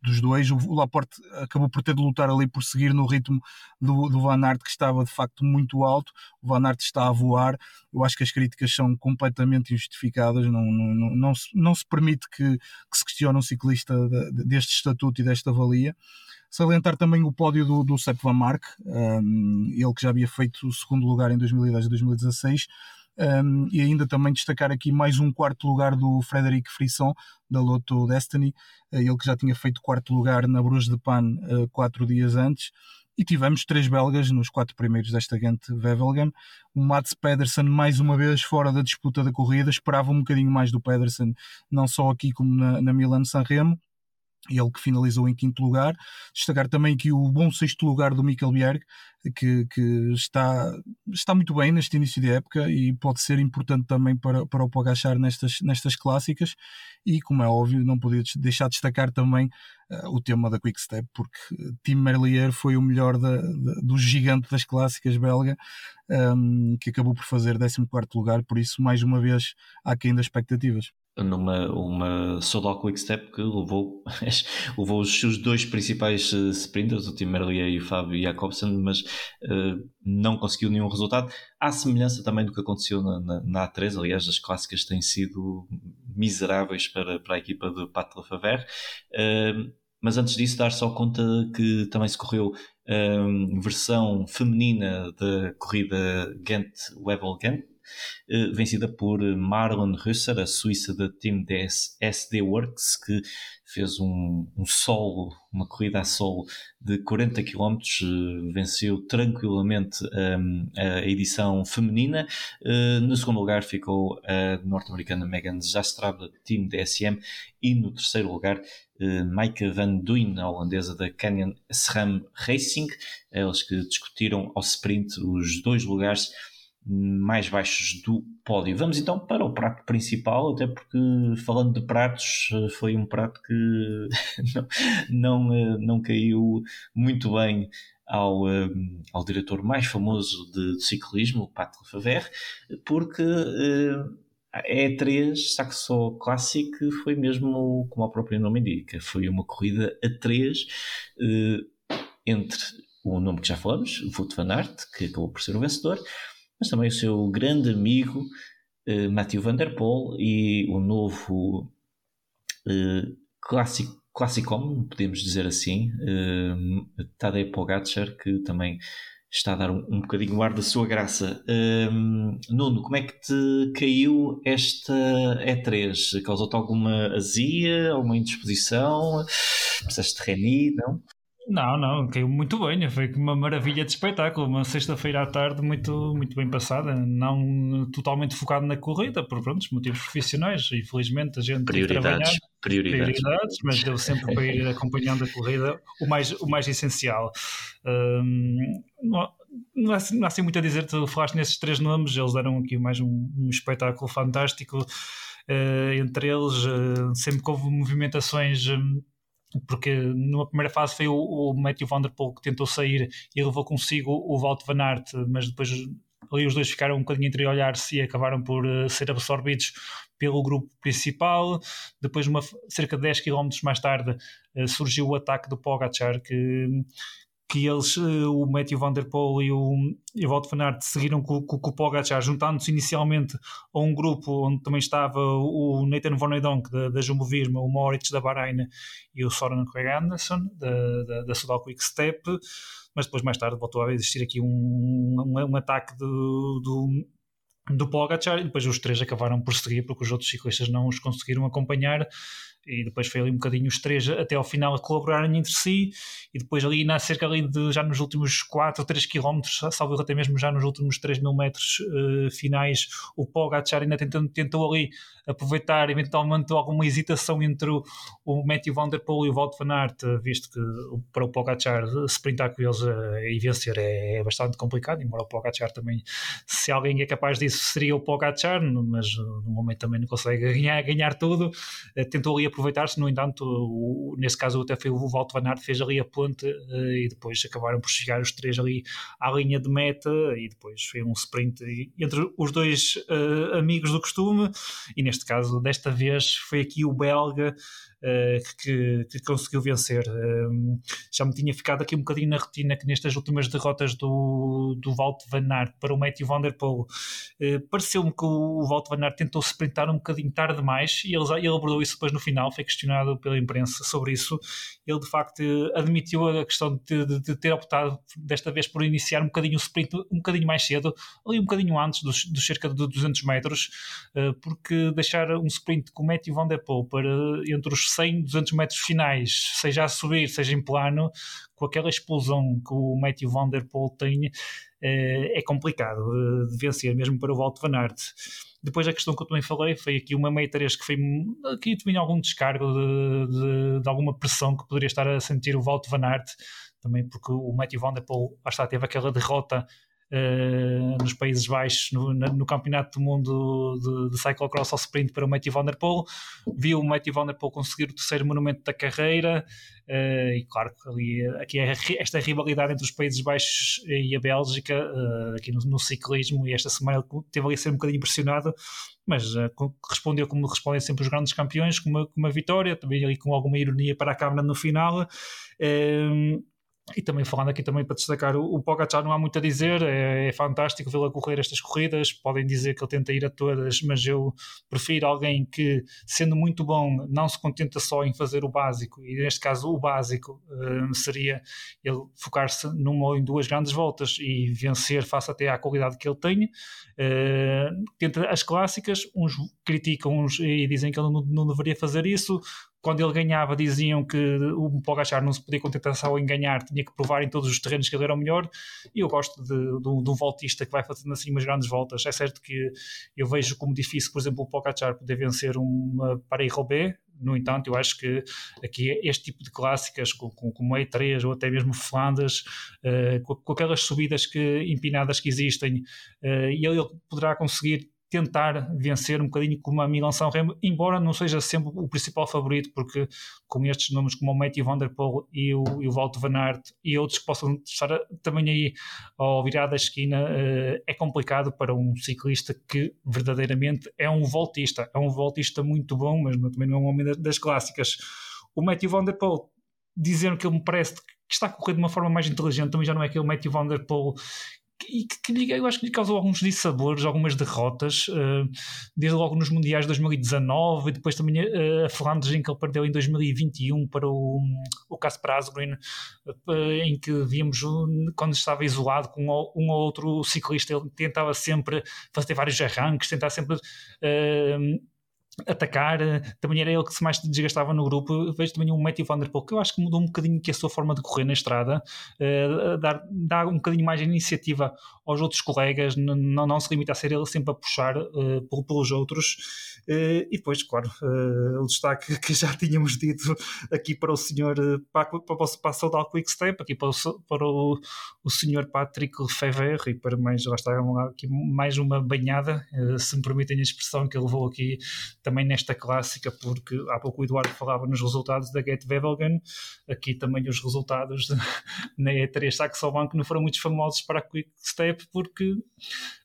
dos dois. O Laporte acabou por ter de lutar ali por seguir no ritmo do, do Van Aert, que estava de facto muito alto. O Van Aert está a voar. Eu acho que as críticas são completamente injustificadas. Não, não, não, não, se, não se permite que, que se questione um ciclista de, deste estatuto e desta valia. Salientar também o pódio do, do Sepp Van Mark, um, ele que já havia feito o segundo lugar em 2010 e 2016. Um, e ainda também destacar aqui mais um quarto lugar do Frederic Frisson, da Lotto Destiny, uh, ele que já tinha feito quarto lugar na Bruges de Pan uh, quatro dias antes. E tivemos três belgas nos quatro primeiros desta Gente Wevelgem. O Mats Pedersen, mais uma vez, fora da disputa da corrida. Esperava um bocadinho mais do Pedersen, não só aqui como na, na Milan-San Remo ele que finalizou em quinto lugar. Destacar também aqui o bom sexto lugar do Mikkel Bjerg, que, que está, está muito bem neste início de época e pode ser importante também para, para o Pogachar nestas, nestas clássicas. E, como é óbvio, não podia deixar de destacar também uh, o tema da Quick Step, porque Tim Merlier foi o melhor da, da, do gigante das clássicas belga, um, que acabou por fazer 14 lugar, por isso, mais uma vez, há quem das expectativas numa uma solo quick step que levou, *laughs* levou os seus dois principais uh, sprinters, o Tim Merlier e o Fábio Jacobsen, mas uh, não conseguiu nenhum resultado. Há semelhança também do que aconteceu na, na, na, A3, aliás, as clássicas têm sido miseráveis para, para a equipa de Pat Lefavere. Uh, mas antes disso, dar só conta que também se correu versão feminina da corrida Ghent Wevel Ghent, eh, vencida por Marlon Husser, a Suíça da Team DS SD Works, que fez um, um solo, uma corrida a solo de 40 km, uh, venceu tranquilamente um, a edição feminina. Uh, no segundo lugar ficou a norte-americana Megan Jastrab, Team DSM, e no terceiro lugar Maika Van Duyn, a holandesa da Canyon SRAM Racing, elas que discutiram ao sprint os dois lugares mais baixos do pódio. Vamos então para o prato principal, até porque falando de pratos, foi um prato que *laughs* não, não, eh, não caiu muito bem ao, eh, ao diretor mais famoso de, ciclismo, Pat Lefavere, porque a E3 Saxo Classic foi mesmo, como o próprio nome indica, foi uma corrida a três entre o nome que já falamos, Wout van Aert, que acabou por ser o vencedor, mas também o seu grande amigo uh, Matthew Van Der Poel e o novo uh, clássico, Classicom, podemos dizer assim, uh, Tadej Pogacar, que também está a dar um, um bocadinho o ar da sua graça. Nuno, como é que te caiu esta E3? Causou-te alguma azia, alguma indisposição? Precisaste de Reni, não? Não, não, caiu muito bem. Foi uma maravilha de espetáculo. Uma sexta-feira à tarde muito, muito bem passada. Não totalmente focado na corrida, por prontos, motivos profissionais. Infelizmente a gente prioridades, prioridades. prioridades, mas deu sempre para ir acompanhando a corrida o mais, o mais essencial. Um, não, não, há, não há assim muito a dizer. Tu falaste nesses três nomes, eles deram aqui mais um, um espetáculo fantástico. Uh, entre eles, uh, sempre que houve movimentações. Um, porque numa primeira fase foi o, o Matthew Van Der Poel que tentou sair e levou consigo o Walt Van Aert, mas depois ali os dois ficaram um bocadinho entre olhar-se e acabaram por uh, ser absorvidos pelo grupo principal. Depois, uma, cerca de 10 km mais tarde, uh, surgiu o ataque do Pogacar, que, que eles, eh, o Matthew Van Der Poel e o, e o van seguiram com, com, o Pogacar, juntando-se inicialmente a um grupo onde também estava o Nathan Van Eydonk da, da Jumbo Visma, o Moritz da Bahrein e o Soren Craig Anderson da, da, da Sudal Quick Step, mas depois mais tarde voltou a existir aqui um, um, um ataque do, do do Pogacar e depois os três acabaram por seguir porque os outros ciclistas não os conseguiram acompanhar e depois foi ali um bocadinho os três até ao final a colaborarem entre si. E depois ali na cerca ali de já nos últimos 4 ou 3 km, salvo até mesmo já nos últimos 3 mil metros uh, finais o Pogacar ainda tentou, tentou ali aproveitar eventualmente alguma hesitação entre o, o Matthew Van Der Poel e o Wout van Aert, visto que para o Pogacar sprintar com eles uh, e vencer é, é, bastante complicado, embora o Pogacar também, se alguém é capaz disso seria o Pogacar, mas uh, no momento também não consegue *laughs* ganhar, ganhar tudo, tentou ali aproveitar-se, no entanto, o, nesse caso até foi o Walter Van Aert fez ali a ponte e depois acabaram por chegar os três ali à linha de meta e depois foi um sprint entre os dois uh, amigos do costume e neste caso, desta vez, foi aqui o belga que, que, conseguiu vencer. Uh, já me tinha ficado aqui um bocadinho na retina que nestas últimas derrotas do, do Walt Van Aert para o Matthew Van Der Poel, uh, pareceu-me que o Walt Van Aert tentou sprintar um bocadinho tarde demais e ele, ele abordou isso depois no final, foi questionado pela imprensa sobre isso. Ele de facto admitiu a questão de, de, de ter optado desta vez por iniciar um bocadinho o sprint um bocadinho mais cedo, ali um bocadinho antes dos, dos cerca de 200 metros, porque deixar um sprint com o Matthew Van Der Poel para entre os 100, 200 metros finais, seja a subir, seja em plano, com aquela explosão que o Matthew Van Der Poel tem, eh, é complicado de vencer, mesmo para o Walt Van Aert. Depois a questão que eu também falei foi aqui uma meia 3 que foi aqui também algum descargo de, de, de, alguma pressão que poderia estar a sentir o Walt Van Aert, também porque o Matthew Van Der Poel, está, teve aquela derrota nos Países Baixos no, no, Campeonato do Mundo de, de Cyclocross ao sprint para o Matthew Van Der Poel. Viu o Matthew Van Der Poel conseguir o terceiro monumento da carreira uh, e claro ali aqui é esta rivalidade entre os Países Baixos e a Bélgica uh, aqui no, no, ciclismo e esta semana ele teve ali a ser um bocadinho impressionado mas respondeu como respondem sempre os grandes campeões com uma, com uma vitória, também ali com alguma ironia para a câmara no final e também falando aqui também para destacar o, o Pogacar não há muito a dizer, é, é fantástico vê-lo a correr estas corridas, podem dizer que ele tenta ir a todas, mas eu prefiro alguém que, sendo muito bom, não se contenta só em fazer o básico, e neste caso o básico uh, seria ele focar-se numa ou em duas grandes voltas e vencer face até à qualidade que ele tem. Uh, tenta as clássicas, uns criticam uns e dizem que ele não, não deveria fazer isso, quando ele ganhava diziam que o Pogacar não se podia contentar só em ganhar, tinha que provar em todos os terrenos que ele era o melhor. E eu gosto de, de, de um voltista que vai fazendo assim umas grandes voltas, é certo que eu vejo como difícil, por exemplo, o Pogacar poder vencer uma Paris-Roubaix. No entanto, eu acho que aqui este tipo de clássicas, como com, com E3 ou até mesmo Flandres, uh, com, com, aquelas subidas que, empinadas que existem, uh, e ele poderá conseguir tentar vencer um bocadinho como a Milan San Remo, embora não seja sempre o principal favorito, porque com estes nomes como o Matthew Van Der Poel e o, e o Walter Van Aert e outros que possam estar também aí ao virar da esquina, uh, é complicado para um ciclista que verdadeiramente é um voltista, é um voltista muito bom, mas também não é um homem das clássicas. O Matthew Van Der Poel, dizendo que ele me parece que está a correr de uma forma mais inteligente, também já não é aquele Matthew Van Der Poel e que, que, eu acho que lhe causou alguns dissabores, algumas derrotas, uh, desde logo nos Mundiais de 2019 e depois também uh, a Flandres em que ele perdeu em 2021 para o, o Casper Asgreen, uh, em que víamos quando estava isolado com um ou outro ciclista, ele tentava sempre fazer vários arranques, tentava sempre atacar, eh, também era ele que se mais desgastava no grupo. vejo também um Matthew Van Der Poel que eu acho que mudou um bocadinho a sua forma de correr na estrada, uh, dar, dar um bocadinho mais iniciativa aos outros colegas, não, não se limita a ser ele sempre a puxar uh, pelos outros. Uh, e depois, claro, o destaque que já tínhamos dito aqui para o senhor, para, para, para, para a Saudal Quick Step, aqui para o, para o, o senhor Patrick Lefebvre e para mais, lá está, aqui mais uma banhada, se me permitem a expressão que ele levou aqui também nesta clássica, porque há pouco o Eduardo falava nos resultados da Get Wevelgem, aqui também os resultados *laughs* na E3 Saxo Bank não foram muito famosos para a Quick Step, porque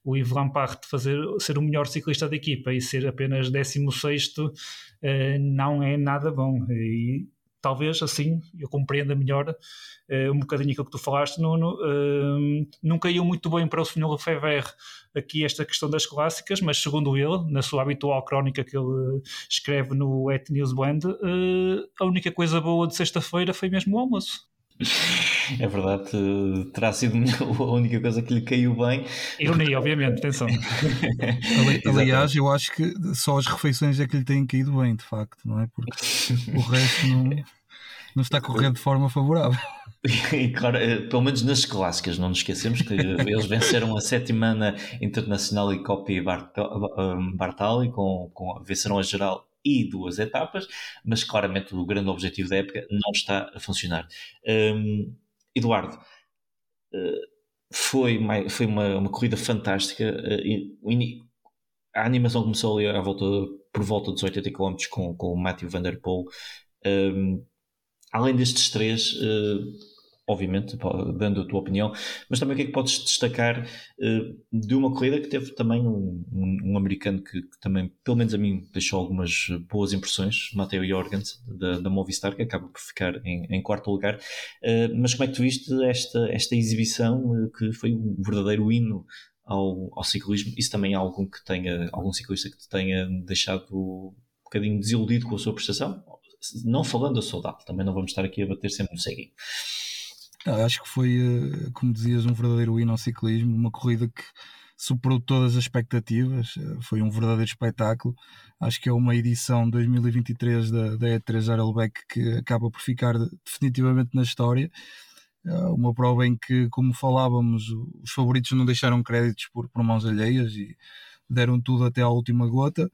o Yves Lampard fazer, ser o melhor ciclista da equipa e ser apenas 16 eh, não é nada bom. E talvez assim eu compreenda melhor uh, um bocadinho aquilo que tu falaste, Nuno. Uh, não caiu muito bem para o Sr. Lefebvre aqui esta questão das clássicas, mas segundo ele, na sua habitual crónica que ele escreve no Et News Blend, uh, a única coisa boa de sexta-feira foi mesmo o almoço. É verdade, terá sido a única coisa que lhe caiu bem. Ironia, obviamente, atenção. *laughs* Aliás, eu acho que só as refeições é que lhe têm caído bem, de facto, não é? Porque o resto não, não está correndo de forma favorável. *laughs* E claro, eh, pelo menos nas clássicas, não nos esquecemos que eles venceram a sétima internacional e Copy Bartali, com, com, venceram a geral e duas etapas, mas claramente o grande objetivo da época não está a funcionar. Um, Eduardo, uh, foi, foi uma, uma corrida fantástica. Uh, a animação começou ali à volta, por volta dos 80 km com, com o Matthew Van Der Poel. Um, além destes três, uh, obviamente, dando a tua opinião, mas também o que é que podes destacar uh, de uma corrida que teve também um, um, um americano que, que, também, pelo menos a mim, deixou algumas boas impressões, Matteo Jorgens, da, da Movistar, que acaba por ficar em, em quarto lugar. Uh, mas como é que tu viste esta, esta exibição uh, que foi um verdadeiro hino ao, ao ciclismo? Isso também é algo que tenha, algum ciclista que te tenha deixado um bocadinho desiludido com a sua prestação? Não falando da Soldado, também não vamos estar aqui a bater sempre no ceguinho. Acho que foi, eh, como dizias, um verdadeiro hino ao ciclismo, uma corrida que superou todas as expectativas, eh, foi um verdadeiro espetáculo. Acho que é uma edição 2023 da, da E3 Arelbeck que acaba por ficar definitivamente na história. Ah, uma prova em que, como falávamos, os favoritos não deixaram créditos por, por mãos alheias e deram tudo até à última gota.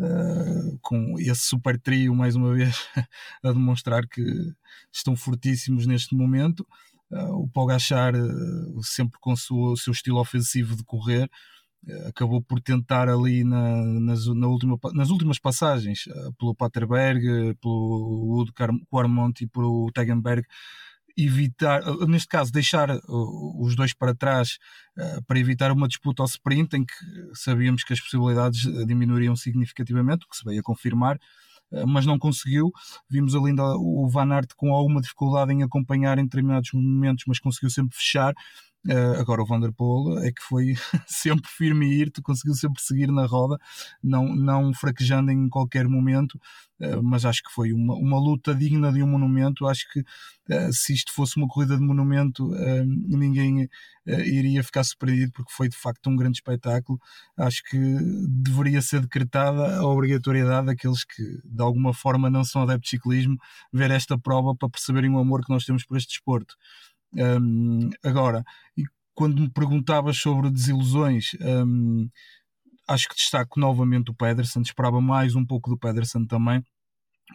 Uh, com esse super trio mais uma vez *laughs* a demonstrar que estão fortíssimos neste momento. Uh, o Pogachar, uh, sempre com seu, o seu, estilo ofensivo de correr, uh, acabou por tentar ali na, nas, na última, nas últimas passagens, pelo Paterberg, pelo Wood Quarmont e pelo Tegenberg, evitar, neste caso, deixar os dois para trás para evitar uma disputa ao sprint em que sabíamos que as possibilidades diminuiriam significativamente, o que se veio a confirmar. Eh, mas não conseguiu. Vimos ali ainda o Van Aert com alguma dificuldade em acompanhar em determinados momentos, mas conseguiu sempre fechar. Uh, agora o Vanderpool é que foi *laughs* sempre firme e irte, conseguiu sempre seguir na roda, não, não fraquejando em qualquer momento, uh, mas acho que foi uma, uma luta digna de um monumento. Acho que uh, se isto fosse uma corrida de monumento, ninguém iria ficar surpreendido, porque foi de facto um grande espetáculo. Acho que deveria ser decretada a obrigatoriedade daqueles que de alguma forma não são adeptos de ciclismo ver esta prova para perceberem o amor que nós temos por este desporto. Um, agora, e quando me perguntavas sobre desilusões, um, acho que destaco novamente o Pedersen. Esperava mais um pouco do Pedersen também.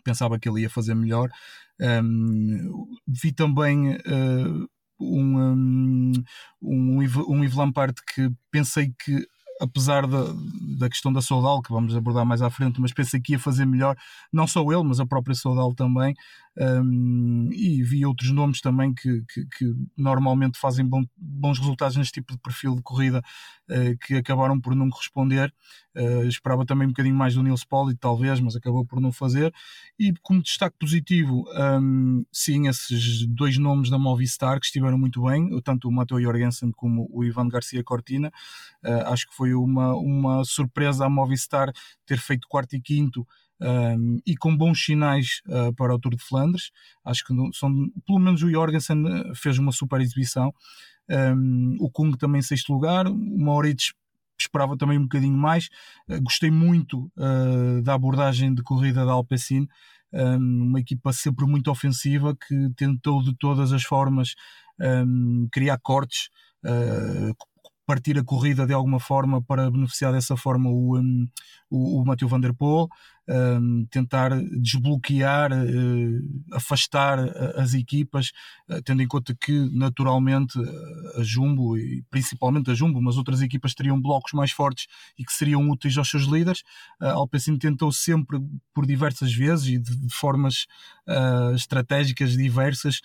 Pensava que ele ia fazer melhor. Um, vi também uh, um, um, um, Yves Lampard que pensei que apesar da, da questão da Soudal, que vamos abordar mais à frente, mas pensei que ia fazer melhor, não só ele, mas a própria Soudal também, um, e vi outros nomes também que, que, que normalmente fazem bom, bons resultados neste tipo de perfil de corrida uh, que acabaram por não corresponder. Uh, esperava também um bocadinho mais do Nils Polly, talvez, mas acabou por não fazer. E como destaque positivo, um, sim, esses dois nomes da Movistar que estiveram muito bem, tanto o Matteo Jorgensen como o Ivan Garcia Cortina. Uh, acho que foi uma, uma surpresa a Movistar ter feito quarto e quinto um, e com bons sinais uh, para o Tour de Flandres. Acho que são, pelo menos o Jorgensen ah, fez uma super exibição. Um, o Kung também em sexto lugar, o Maurits esperava também um bocadinho mais. Uh, gostei muito uh, da abordagem de corrida da Alpecin, um, uma equipa sempre muito ofensiva que tentou de todas as formas criar cortes, partir a corrida de alguma forma para beneficiar dessa forma o, um, o, o Matthew Van Der Poel, um, tentar desbloquear, uh, afastar as equipas, uh, tendo em conta que naturalmente a Jumbo e principalmente a Jumbo, mas outras equipas teriam blocos mais fortes e que seriam úteis aos seus líderes. A Alpecin tentou sempre por diversas vezes e de, de formas uh, estratégicas diversas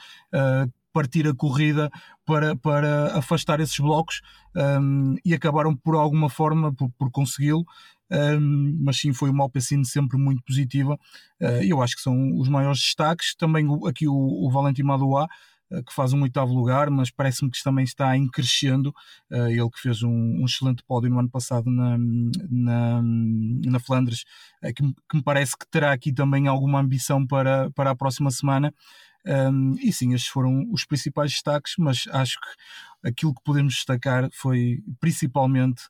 partir a corrida para, para afastar esses blocos um, e acabaram por alguma forma por, por consegui-lo. Um, mas sim foi uma Alpecin sempre muito positiva. Uh, eu acho que são os maiores destaques. Também o, aqui o, o Valentim Madouá uh, que faz um oitavo lugar mas parece-me que também está em crescendo. Uh, ele que fez um, um, excelente pódio no ano passado na, na, na Flandres que, que, me parece que terá aqui também alguma ambição para, para a próxima semana um, e sim, estes foram os principais destaques, mas acho que aquilo que podemos destacar foi principalmente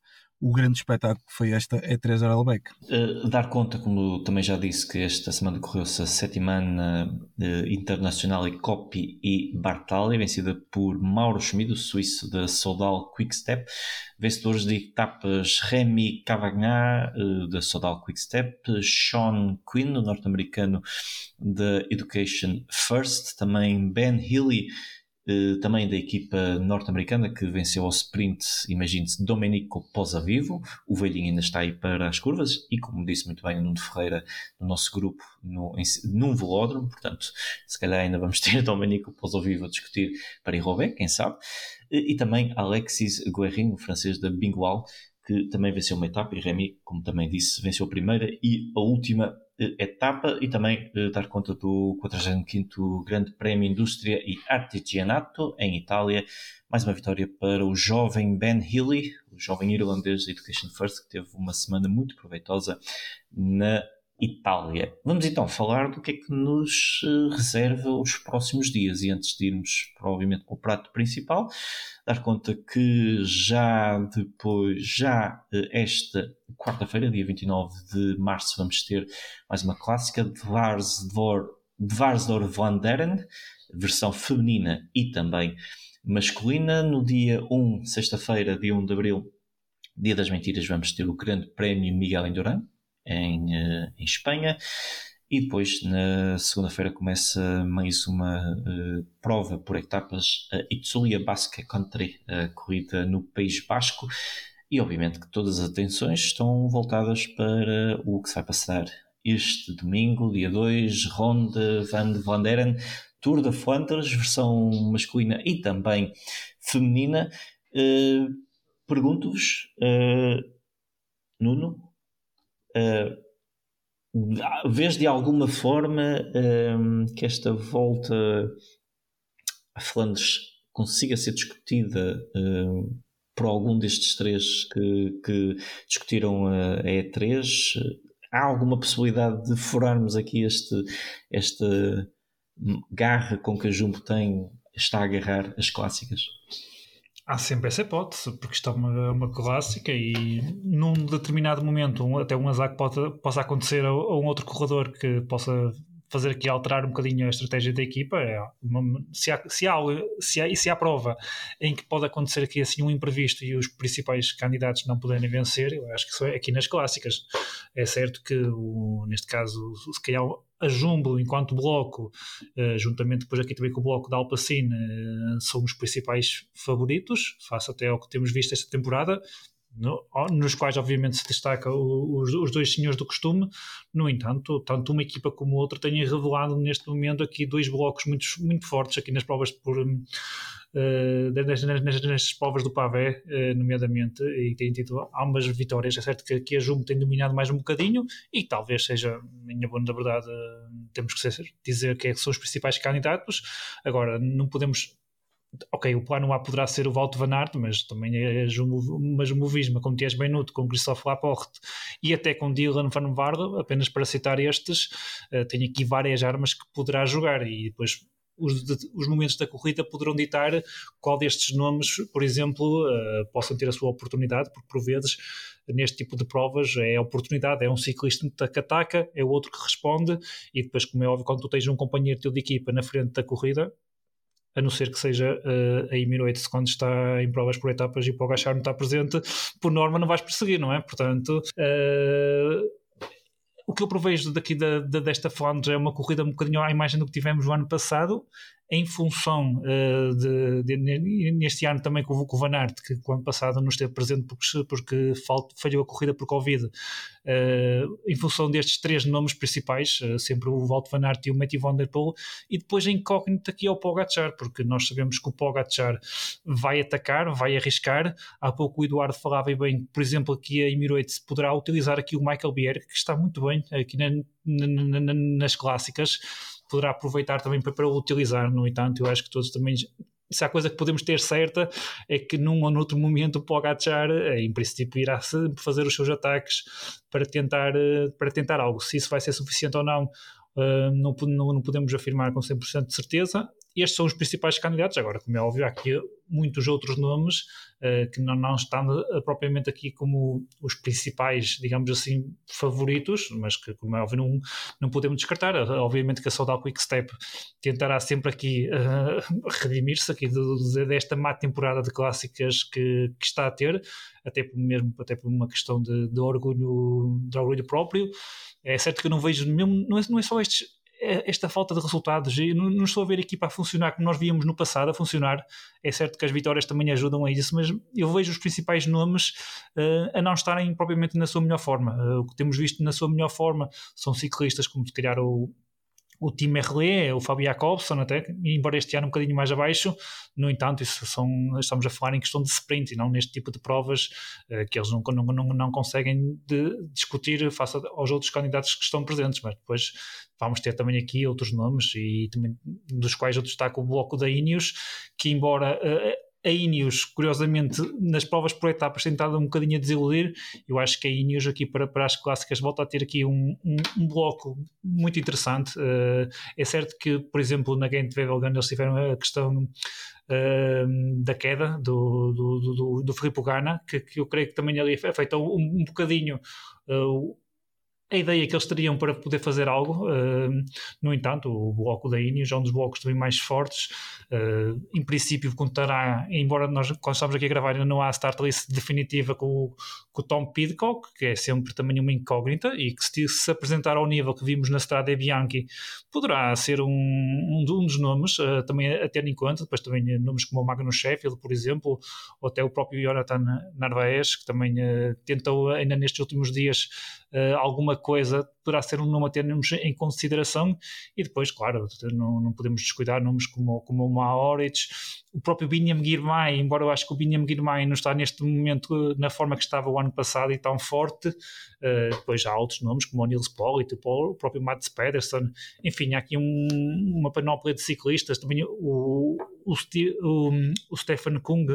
o grande espetáculo que foi esta E3 Aralbeck. Uh, dar conta, como também já disse, que esta semana decorreu-se a sétima uh, internacional e Copy e Bartali, vencida por Mauro Schmid, o suíço da Sodal Quickstep, vencedores de etapas Remy Cavagnat, uh, da Sodal Quickstep, Sean Quinn, o norte-americano da Education First, também Ben Healy também da equipa norte-americana que venceu ao sprint, imagine-se, Domenico Posavivo, o velhinho ainda está aí para as curvas e como disse muito bem o Nuno Ferreira no nosso grupo, no, em, num velódromo, portanto se calhar ainda vamos *laughs* ter Domenico Posavivo a discutir para Roubaix, quem sabe, e, e também Alexis Guerrin, o francês da Bingual, que também venceu uma etapa, e Remy, como também disse, venceu a primeira e a última etapa e também eh, dar conta do 45º Grande Prémio Indústria e Artigianato em Itália. Mais uma vitória para o jovem Ben Healy, o jovem irlandês da Education First, que teve uma semana muito proveitosa na Itália. Vamos então falar do que é que nos eh, reserva os próximos dias e antes de irmos provavelmente para o prato principal, dar conta que já depois, já eh, esta quarta-feira, dia 29 de março, vamos ter mais uma clássica de Varsdor Vlaanderen, versão feminina e também masculina. No dia 1, sexta-feira, dia 1 de abril, dia das mentiras, vamos ter o Grande Prémio Miguel Indurain em, uh, em Espanha. E depois, na segunda-feira, começa mais uma uh, prova por etapas, a Itzulia Basque Country, a corrida no País Basco. E obviamente que todas as atenções estão voltadas para o que se vai passar este domingo, dia 2, Ronde van Vlaanderen, Tour de Flandres, versão masculina e também feminina. Uh, Pergunto-vos, uh, Nuno, uh, vês de alguma forma uh, que esta volta a Flandres consiga ser discutida uh, por algum destes três que, que discutiram a, E3? Há alguma possibilidade de furarmos aqui este, esta garra com que a Jumbo tem, está a agarrar as clássicas? Há sempre essa hipótese, porque isto é uma, uma clássica e num determinado momento um, até um azar que pode, possa acontecer a, a, um outro corredor que possa fazer aqui alterar um bocadinho a estratégia da equipa. É uma, se, há, se, há, se, há, se há prova em que pode acontecer aqui assim um imprevisto e os principais candidatos não puderem vencer, eu acho que isso é aqui nas clássicas. É certo que o, neste caso, se calhar a Jumbo, enquanto bloco, uh, juntamente depois aqui também com o bloco da Alpacine, uh, são os principais favoritos, face até ao que temos visto esta temporada, no, nos quais obviamente se destaca os, os, dois senhores do costume. No entanto, tanto uma equipa como outra têm revelado neste momento aqui dois blocos muito, muito fortes aqui nas provas por uh, nestas, nestas provas do Pavé, uh, nomeadamente, e têm tido ambas vitórias. É certo que aqui a Jumbo tem dominado mais um bocadinho e talvez seja, minha boa da verdade, temos que dizer que são os principais candidatos. Agora, não podemos ok, o plano A poderá ser o Walter Van Aert, mas também é mas o Movisma, com Tias Benuto, com Christophe Laporte e até com Dylan Van Vardo, apenas para citar estes, uh, tem aqui várias armas que poderá jogar e depois os, os, momentos da corrida poderão ditar qual destes nomes, por exemplo, uh, possam ter a sua oportunidade, porque por vezes neste tipo de provas é oportunidade, é um ciclista que ataca, é o outro que responde, e depois, como é óbvio, quando tu tens um companheiro teu de equipa na frente da corrida, a não ser que seja uh, a Emirates quando está em provas por etapas e o Pogachar não está presente, por norma não vais perseguir, não é? Portanto, uh, o que eu provejo daqui da, da, desta Flandres é uma corrida um bocadinho à imagem do que tivemos no ano passado, em função uh, de, de, neste ano também com, o Van Aert, que o ano passado não esteve presente porque, porque falhou a corrida por Covid, uh, em função destes três nomes principais, uh, sempre o Walt Van Aert e o Matthew Van Der Poel, e depois a incógnita aqui é o Pogacar, porque nós sabemos que o Pogacar vai atacar, vai arriscar, há pouco o Eduardo falava bem, por exemplo, que a Emirates poderá utilizar aqui o Michael Bier, que está muito bem aqui na, na, na, nas clássicas, poderá aproveitar também para, para utilizar. No entanto, eu acho que todos também se há coisa que podemos ter certa é que num ou noutro momento o Pogacar eh, em princípio irá fazer os seus ataques para tentar, eh, para tentar algo. Se isso vai ser suficiente ou não, eh, não podemos afirmar com 100% de certeza estes são os principais candidatos. Agora, como é óbvio, há aqui muitos outros nomes uh, que não, não estão uh, propriamente aqui como os principais, digamos assim, favoritos, mas que, como é óbvio, não, não podemos descartar. Uh, obviamente que a Soudal Quick-Step tentará sempre aqui *laughs* redimir-se aqui de, de, desta má temporada de clássicas que, que, está a ter, até por, mesmo até por uma questão de, de orgulho, de orgulho próprio. É certo que eu não vejo não é, não é só estes esta falta de resultados. E não, não, estou a ver a equipa a funcionar como nós víamos no passado a funcionar. É certo que as vitórias também ajudam a isso, mas eu vejo os principais nomes uh, a não estarem propriamente na sua melhor forma. Uh, o que temos visto na sua melhor forma são ciclistas como se calhar o, o time RLE, o Fabio Jacobson até, embora este ano um bocadinho mais abaixo, no entanto, isso são, estamos a falar em questão de sprint e não neste tipo de provas uh, que eles não, não, não, não conseguem de, discutir face aos outros candidatos que estão presentes, mas depois vamos ter também aqui outros nomes e também, dos quais eu destaco o bloco da Ineos, que embora uh, a Ineos, curiosamente, nas provas por etapas tem estado um bocadinho a desiludir. Eu acho que a Ineos aqui para, para as clássicas volta a ter aqui um, um, um bloco muito interessante. Uh, é certo que, por exemplo, na Gent Wevelgem eles tiveram a questão uh, da queda do, do, do, do Filipe Gana, que, que, eu creio que também ali afetou um, um bocadinho uh, a ideia que eles teriam para poder fazer algo. Uh, no entanto, o bloco da Ineos é um dos blocos também mais fortes. Uh, em princípio, contará, embora nós, quando estamos aqui a gravar, ainda não há start list definitiva com o, com o Tom Pidcock, que é sempre também uma incógnita e que se, se apresentar ao nível que vimos na Strada Bianchi, poderá ser um, um, um dos nomes uh, também a ter em conta. Depois também nomes como o Magnus Sheffield, por exemplo, ou até o próprio Jonathan Narvaez, que também tentou ainda nestes últimos dias alguma coisa poderá ser um nome a termos em consideração. E depois, claro, não, não podemos descuidar nomes como, como o Maorich, o próprio Binyam Girmay, embora eu acho que o Binyam Girmay não está neste momento na forma que estava o ano passado e tão forte, uh, depois há outros nomes como o Nils Pollitt, o próprio Mats Pedersen, enfim, há aqui um, uma panóplia de ciclistas, também o, o, o, o Stefan Kung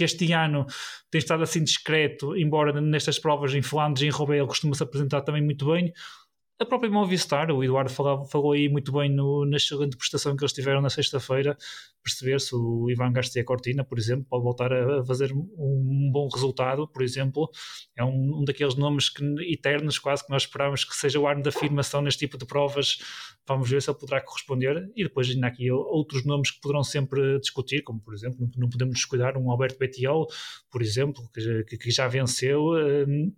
que este ano tem estado assim discreto, embora nestas provas em Flandres e em Roubaix ele costuma se apresentar também muito bem. A própria Movistar, o Eduardo falou, falou aí muito bem no, na excelente prestação que eles tiveram na sexta-feira, perceber se o Ivan Garcia Cortina, por exemplo, pode voltar a fazer um bom resultado, por exemplo. É um, um daqueles nomes que, eternos, quase que nós esperamos que seja o ano da afirmação neste tipo de provas. Vamos ver se ele poderá corresponder. E depois ainda aqui outros nomes que poderão sempre discutir, como por exemplo, não, podemos descuidar um Alberto Betiol, por exemplo, que, que já venceu. Hum,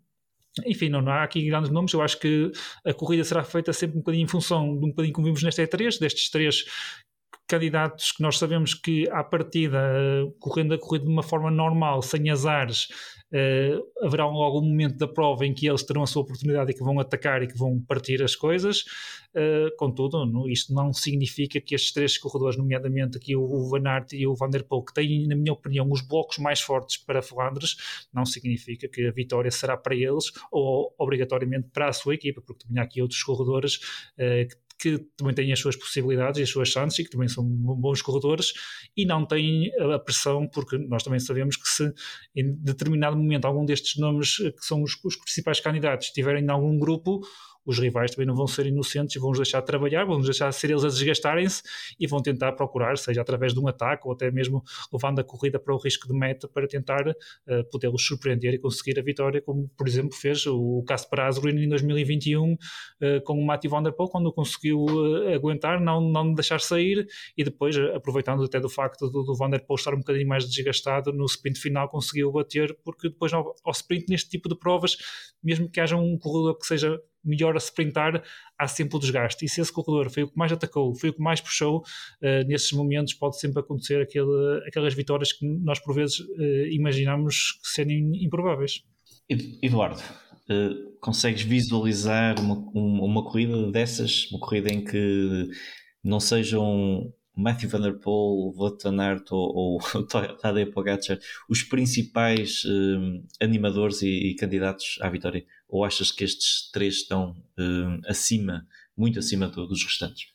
enfim, não, não, há aqui grandes nomes. Eu acho que a corrida será feita sempre um bocadinho em função de um bocadinho como vimos nesta E3, destes três candidatos que nós sabemos que, à partida, correndo a corrida de uma forma normal, sem azares, uh, haverá logo um momento da prova em que eles terão a sua oportunidade e que vão atacar e que vão partir as coisas. Uh, contudo, isto não significa que estes três corredores, nomeadamente aqui o, Van Aert e o Van der Poel, que têm, na minha opinião, os blocos mais fortes para Flandres, não significa que a vitória será para eles ou obrigatoriamente para a sua equipa, porque também há aqui outros corredores que que também têm as suas possibilidades e as suas chances e que também são bons corredores e não têm a pressão, porque nós também sabemos que se em determinado momento algum destes nomes que são os, os principais candidatos estiverem em algum grupo, os rivais também não vão ser inocentes e vão-nos deixar de trabalhar, vão-nos deixar de ser eles a desgastarem-se e vão tentar procurar, seja através de um ataque ou até mesmo levando a corrida para o risco de meta para tentar uh, podê-los surpreender e conseguir a vitória, como por exemplo fez o Casper Asgreen em 2021 uh, com o Matthew Van Der Poel, quando conseguiu uh, aguentar, não, não deixar sair e depois, aproveitando até do facto do, do Van Der Poel estar um bocadinho mais desgastado, no sprint final conseguiu bater, porque depois ao, ao sprint neste tipo de provas, mesmo que haja um corredor que seja melhor a sprintar, há sempre o desgaste. E se esse corredor foi o que mais atacou, foi o que mais puxou, uh, nesses momentos pode sempre acontecer aquele, aquelas vitórias que nós por vezes uh, imaginamos serem improváveis. Eduardo, uh, consegues visualizar uma, uma, corrida dessas? Uma corrida em que não sejam Matthew Van Der Poel, Wout Van Aert ou, ou *laughs* Tadej Pogacar os principais animadores e, e candidatos à vitória? Ou achas que estes três estão uh, acima, muito acima dos restantes?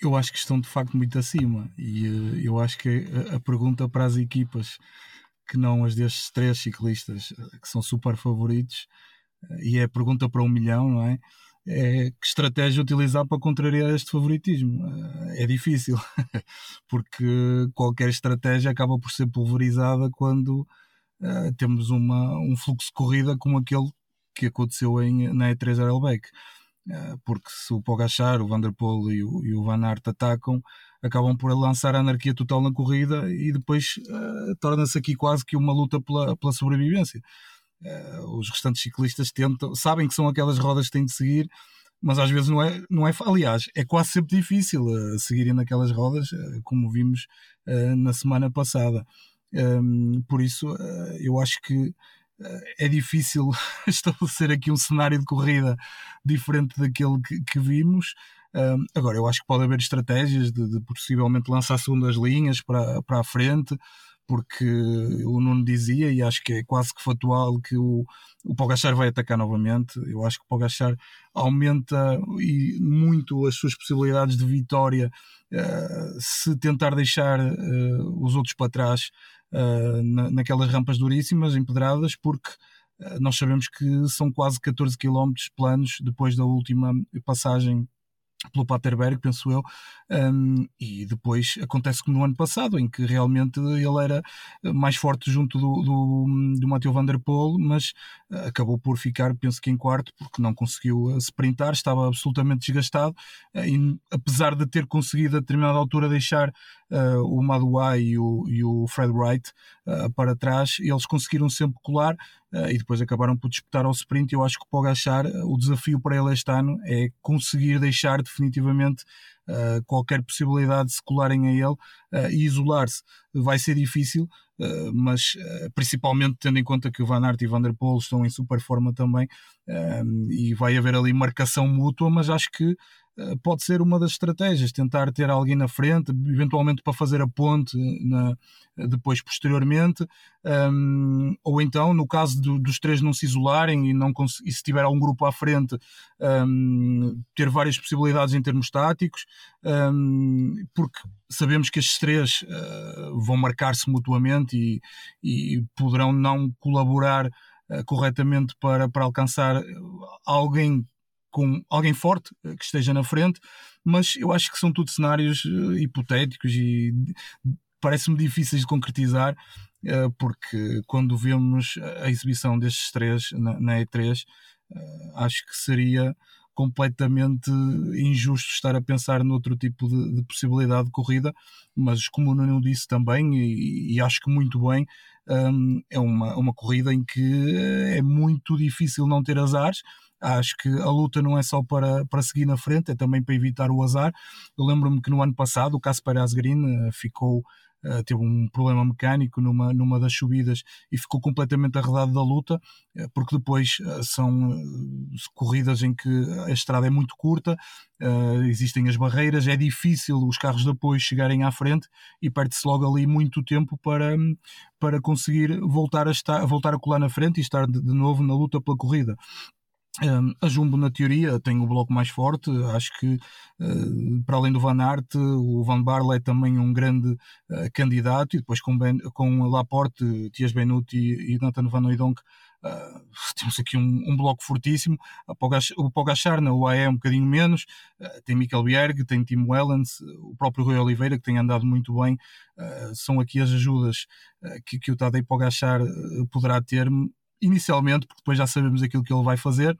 Eu acho que estão de facto muito acima e uh, eu acho que a, a, pergunta para as equipas que não as destes três ciclistas eh, que são super favoritos e é a pergunta para um milhão, não é? É que estratégia utilizar para contrariar este favoritismo? É difícil, *laughs* porque qualquer estratégia acaba por ser pulverizada quando uh, temos uma, um fluxo de corrida como aquele que aconteceu em, na E3 Arlbeck. Eh, porque se o Pogachar, o Vanderpool e o, e o Van Aert atacam, acabam por lançar a anarquia total na corrida e depois uh, torna-se aqui quase que uma luta pela, pela sobrevivência. Uh, os restantes ciclistas tentam, sabem que são aquelas rodas que têm de seguir, mas às vezes não é, não é aliás, é quase sempre difícil uh, seguirem naquelas rodas, como vimos na semana passada. Um, por isso, eu acho que é difícil *laughs* estabelecer aqui um cenário de corrida diferente daquele que, que vimos. Um, agora, eu acho que pode haver estratégias de, de, possivelmente lançar segundas linhas para, para a frente, porque o Nuno dizia, e acho que é quase que factual, que o, o Pogachar vai atacar novamente. Eu acho que o Pogachar aumenta e muito as suas possibilidades de vitória uh, se tentar deixar uh, os outros para trás na, naquelas rampas duríssimas, empedradas, porque nós sabemos que são quase 14 km planos depois da última passagem pelo Paterberg, penso eu, um, e depois acontece como no ano passado, em que realmente ele era mais forte junto do, do, do Van Der Poel, mas uh, acabou por ficar, penso que em quarto, porque não conseguiu sprintar, estava absolutamente desgastado, e apesar de ter conseguido a determinada altura deixar uh, o Madouai e o, e o Fred Wright uh, para trás, eles conseguiram sempre colar uh, e depois acabaram por disputar ao sprint. Eu acho que o Gachar, o desafio para ele este ano é conseguir deixar definitivamente Uh, qualquer possibilidade de se colarem a ele uh, e isolar-se vai ser difícil, uh, mas principalmente tendo em conta que o Van Aert e Van der Poel estão em super forma também e vai haver ali marcação mútua, mas acho que pode ser uma das estratégias, tentar ter alguém na frente, eventualmente para fazer a ponte na, depois posteriormente, um, ou então, no caso do, dos três não se isolarem e, não e se tiver algum grupo à frente, um, ter várias possibilidades em termos táticos, um, porque sabemos que estes três uh, vão marcar-se mutuamente e, e poderão não colaborar corretamente para, para alcançar alguém com alguém forte eh, que esteja na frente, mas eu acho que são tudo cenários eh, hipotéticos e parece-me difíceis de concretizar, eh, porque quando vemos a exibição destes três na, E3, acho que seria completamente injusto estar a pensar noutro tipo de, de possibilidade de corrida, mas como o Nuno disse também, e, e acho que muito bem, um, é uma, uma corrida em que é muito difícil não ter azares, Acho que a luta não é só para, para seguir na frente, é também para evitar o azar. Eu lembro-me que no ano passado o Casper Asgreen eh, ficou Uh, teve um problema mecânico numa, numa das subidas e ficou completamente arredado da luta, uh, porque depois uh, são corridas em que a estrada é muito curta, existem as barreiras, é difícil os carros de apoio chegarem à frente e perde-se logo ali muito tempo para, para conseguir voltar a, estar, voltar a colar na frente e estar de, de novo na luta pela corrida. Um, a Jumbo, na teoria, tem o bloco mais forte. Acho que, uh, para além do Van Aert, o Van Barle é também um grande uh, candidato. E depois com, ben, com Laporte, Tias Benuti e, Nathan Van Oudonk, uh, *laughs* temos aqui um, um, bloco fortíssimo. O Pogachar na UAE é um bocadinho menos. tem Michael Bierg, tem Tim Wellens, o próprio Rui Oliveira, que tem andado muito bem. são aqui as ajudas que, que o Tadej Pogachar poderá ter inicialmente, porque depois já sabemos aquilo que ele vai fazer.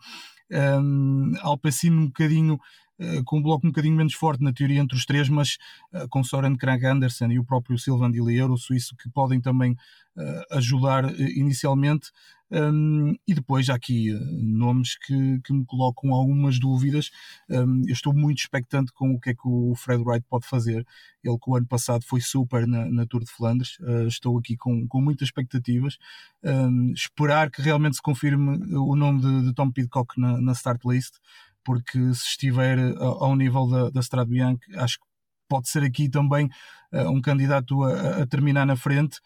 Um, Alpecin um bocadinho com um bloco um bocadinho menos forte na teoria entre os três, mas uh, com Soren Krag Andersen e o próprio Silvan Dillier, o suíço, que podem também uh, ajudar inicialmente. Um, e depois há aqui uh, nomes que, que, me colocam algumas dúvidas. Um, eu estou muito expectante com o que é que o Fred Wright pode fazer. Ele que o ano passado foi super na, na Tour de Flandres. Uh, estou aqui com, com muitas expectativas. Um, esperar que realmente se confirme o nome de, de Tom Pidcock na, na, start list, porque se estiver ao nível da, da Strade Bianchi, acho que pode ser aqui também uh, um candidato a, a terminar na frente.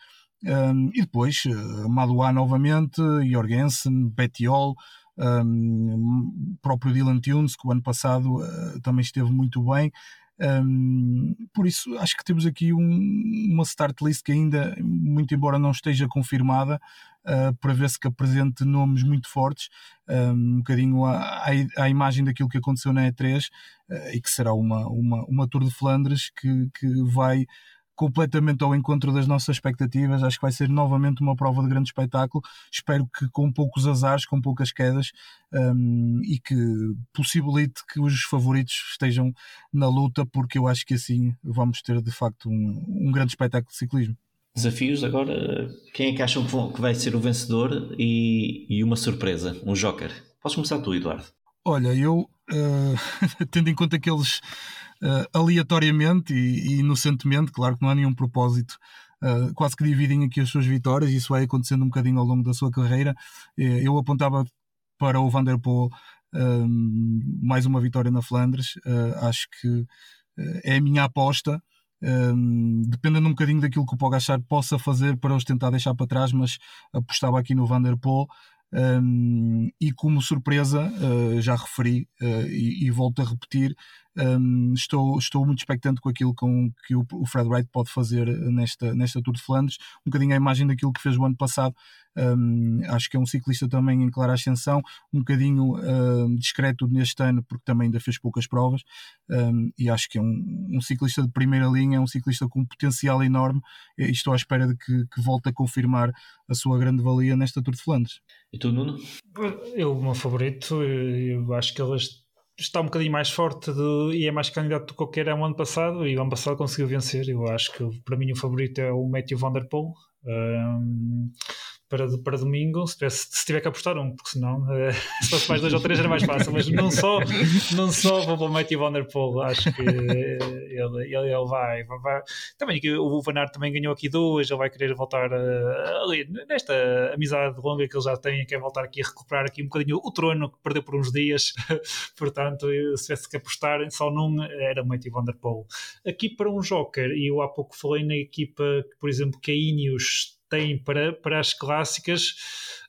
Um, e depois uh, Madouá novamente, Jorgensen, Bettiol, um, próprio Dylan Tunes, que o ano passado uh, também esteve muito bem. Um, por isso, acho que temos aqui um, uma start list que ainda, muito embora não esteja confirmada, uh, para ver se que apresente nomes muito fortes, um, um bocadinho à, imagem daquilo que aconteceu na E3 uh, e que será uma, uma, uma Tour de Flandres que, que vai completamente ao encontro das nossas expectativas. Acho que vai ser novamente uma prova de grande espetáculo. Espero que com poucos azares, com poucas quedas um, e que possibilite que os favoritos estejam na luta, porque eu acho que assim vamos ter de facto um, um grande espetáculo de ciclismo. Desafios agora, quem é que acham que vai ser o vencedor e, e uma surpresa, um joker? Posso começar tu, Eduardo? Olha, eu uh, *laughs* tendo em conta que eles uh, aleatoriamente e, e, inocentemente, claro que não há nenhum propósito, uh, quase que dividem aqui as suas vitórias, isso vai acontecendo um bocadinho ao longo da sua carreira. eu apontava para o Van der Poel mais uma vitória na Flandres, acho que é a minha aposta. Um, dependendo um bocadinho daquilo que o Pogacar possa fazer para os tentar deixar para trás, mas apostava aqui no Van der Poel um, e como surpresa, uh, já referi uh, e, e, volto a repetir, um, estou, estou muito expectante com aquilo com, que o, o, Fred Wright pode fazer nesta, nesta Tour de Flandres, um bocadinho a imagem daquilo que fez o ano passado. Um, acho que é um ciclista também em clara ascensão, um bocadinho uh, discreto neste ano, porque também ainda fez poucas provas. e acho que é um, um, ciclista de primeira linha, é um ciclista com um potencial enorme. E estou à espera de que, que volte a confirmar a sua grande valia nesta Tour de Flandres. E tu, Nuno? Eu, o meu favorito, eu acho que ele está um bocadinho mais forte de, e é mais candidato do que qualquer ano ano passado e o ano passado conseguiu vencer. Eu acho que para mim o favorito é o Matthew Van Der Poel. Um, para, para domingo, se, se tiver que apostar um, porque senão uh, *laughs* se fosse mais dois ou três era mais fácil, mas não só, não só vou para o Matthew Van Der Poel, acho que ele, ele, ele vai, vai, também o Van Aert também ganhou aqui duas, ele vai querer voltar uh, ali, nesta amizade longa que ele já tem, quer voltar aqui a recuperar aqui um bocadinho o trono que perdeu por uns dias, *laughs* portanto se tivesse que apostar só num era o Matthew Van Der Poel. Aqui para um Joker, e eu há pouco falei na equipa, por exemplo, que a Ineos tem para, para as clássicas,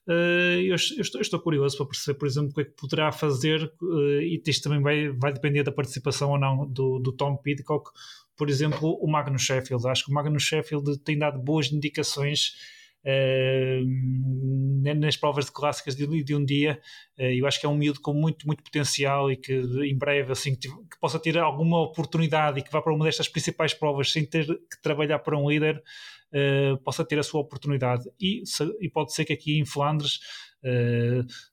uh, eu, eu, estou, eu, estou, curioso para perceber, por exemplo, o que é que poderá fazer, uh, e isto também vai, vai depender da participação ou não do, do Tom Pidcock, por exemplo, o Magnus Sheffield. Acho que o Magnus Sheffield tem dado boas indicações. Uh, nas provas de clássicas de, de um dia, uh, eu acho que é um miúdo com muito, muito potencial e que em breve assim, que, que, possa ter alguma oportunidade e que vá para uma destas principais provas sem ter que trabalhar para um líder, uh, possa ter a sua oportunidade. E, e pode ser que aqui em Flandres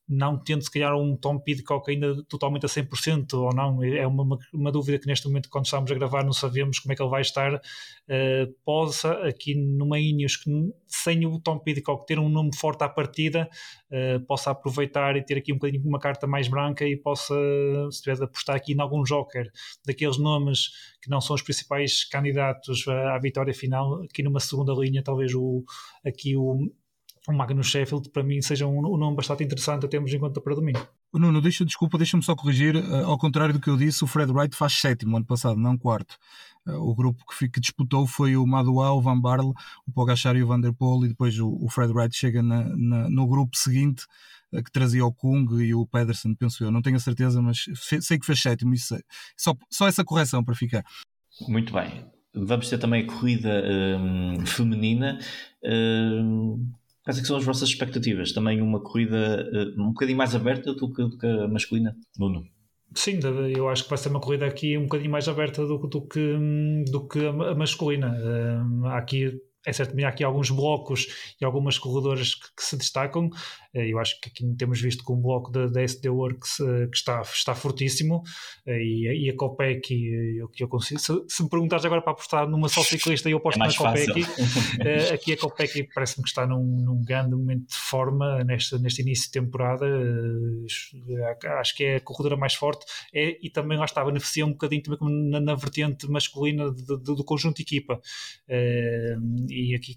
não tendo se calhar um Tom Pidcock ainda totalmente a 100% ou não, é uma, uma, uma, dúvida que neste momento quando estamos a gravar não sabemos como é que ele vai estar, uh, possa aqui numa Ineos que sem o Tom Pidcock ter um nome forte à partida, uh, possa aproveitar e ter aqui um bocadinho uma carta mais branca e possa, se tiver de apostar aqui em algum joker daqueles nomes que não são os principais candidatos à, à vitória final, aqui numa segunda linha talvez o, aqui o o Magnus Sheffield para mim seja um, um nome bastante interessante a termos em conta para domingo. Nuno, deixa, desculpa, deixa-me só corrigir. Uh, ao contrário do que eu disse, o Fred Wright faz sétimo ano passado, não quarto. Uh, o grupo que, que, disputou foi o Madua, o Van Barle, o Pogacar e o Van der Poel, e depois o, o Fred Wright chega na, na, no grupo seguinte uh, que trazia o Kung e o Pedersen, penso eu. Não tenho a certeza, mas sei que fez sétimo. Isso, só, só essa correção para ficar. Muito bem. Vamos ter também a corrida um, feminina. Um Quais é que são as vossas expectativas? Também uma corrida uh, um bocadinho mais aberta do que, do que a masculina, Nuno? Sim, eu acho que vai ser uma corrida aqui um bocadinho mais aberta do, do que, do que a masculina. Uh, aqui é certo, há aqui alguns blocos e algumas corredoras que, que, se destacam. Eh, eu acho que aqui temos visto com o bloco da, da SD Works eh, que está, está fortíssimo eh, e, e a Copec, eu, que eu consigo. Se, se, me perguntares agora para apostar numa só ciclista, eu aposto é na Copec. *laughs* aqui a Copec parece-me que está num, num, grande momento de forma neste, neste início de temporada. Acho que é a corredora mais forte é, e também lá está, beneficia um bocadinho também na, na vertente masculina de, de, do conjunto equipa e aqui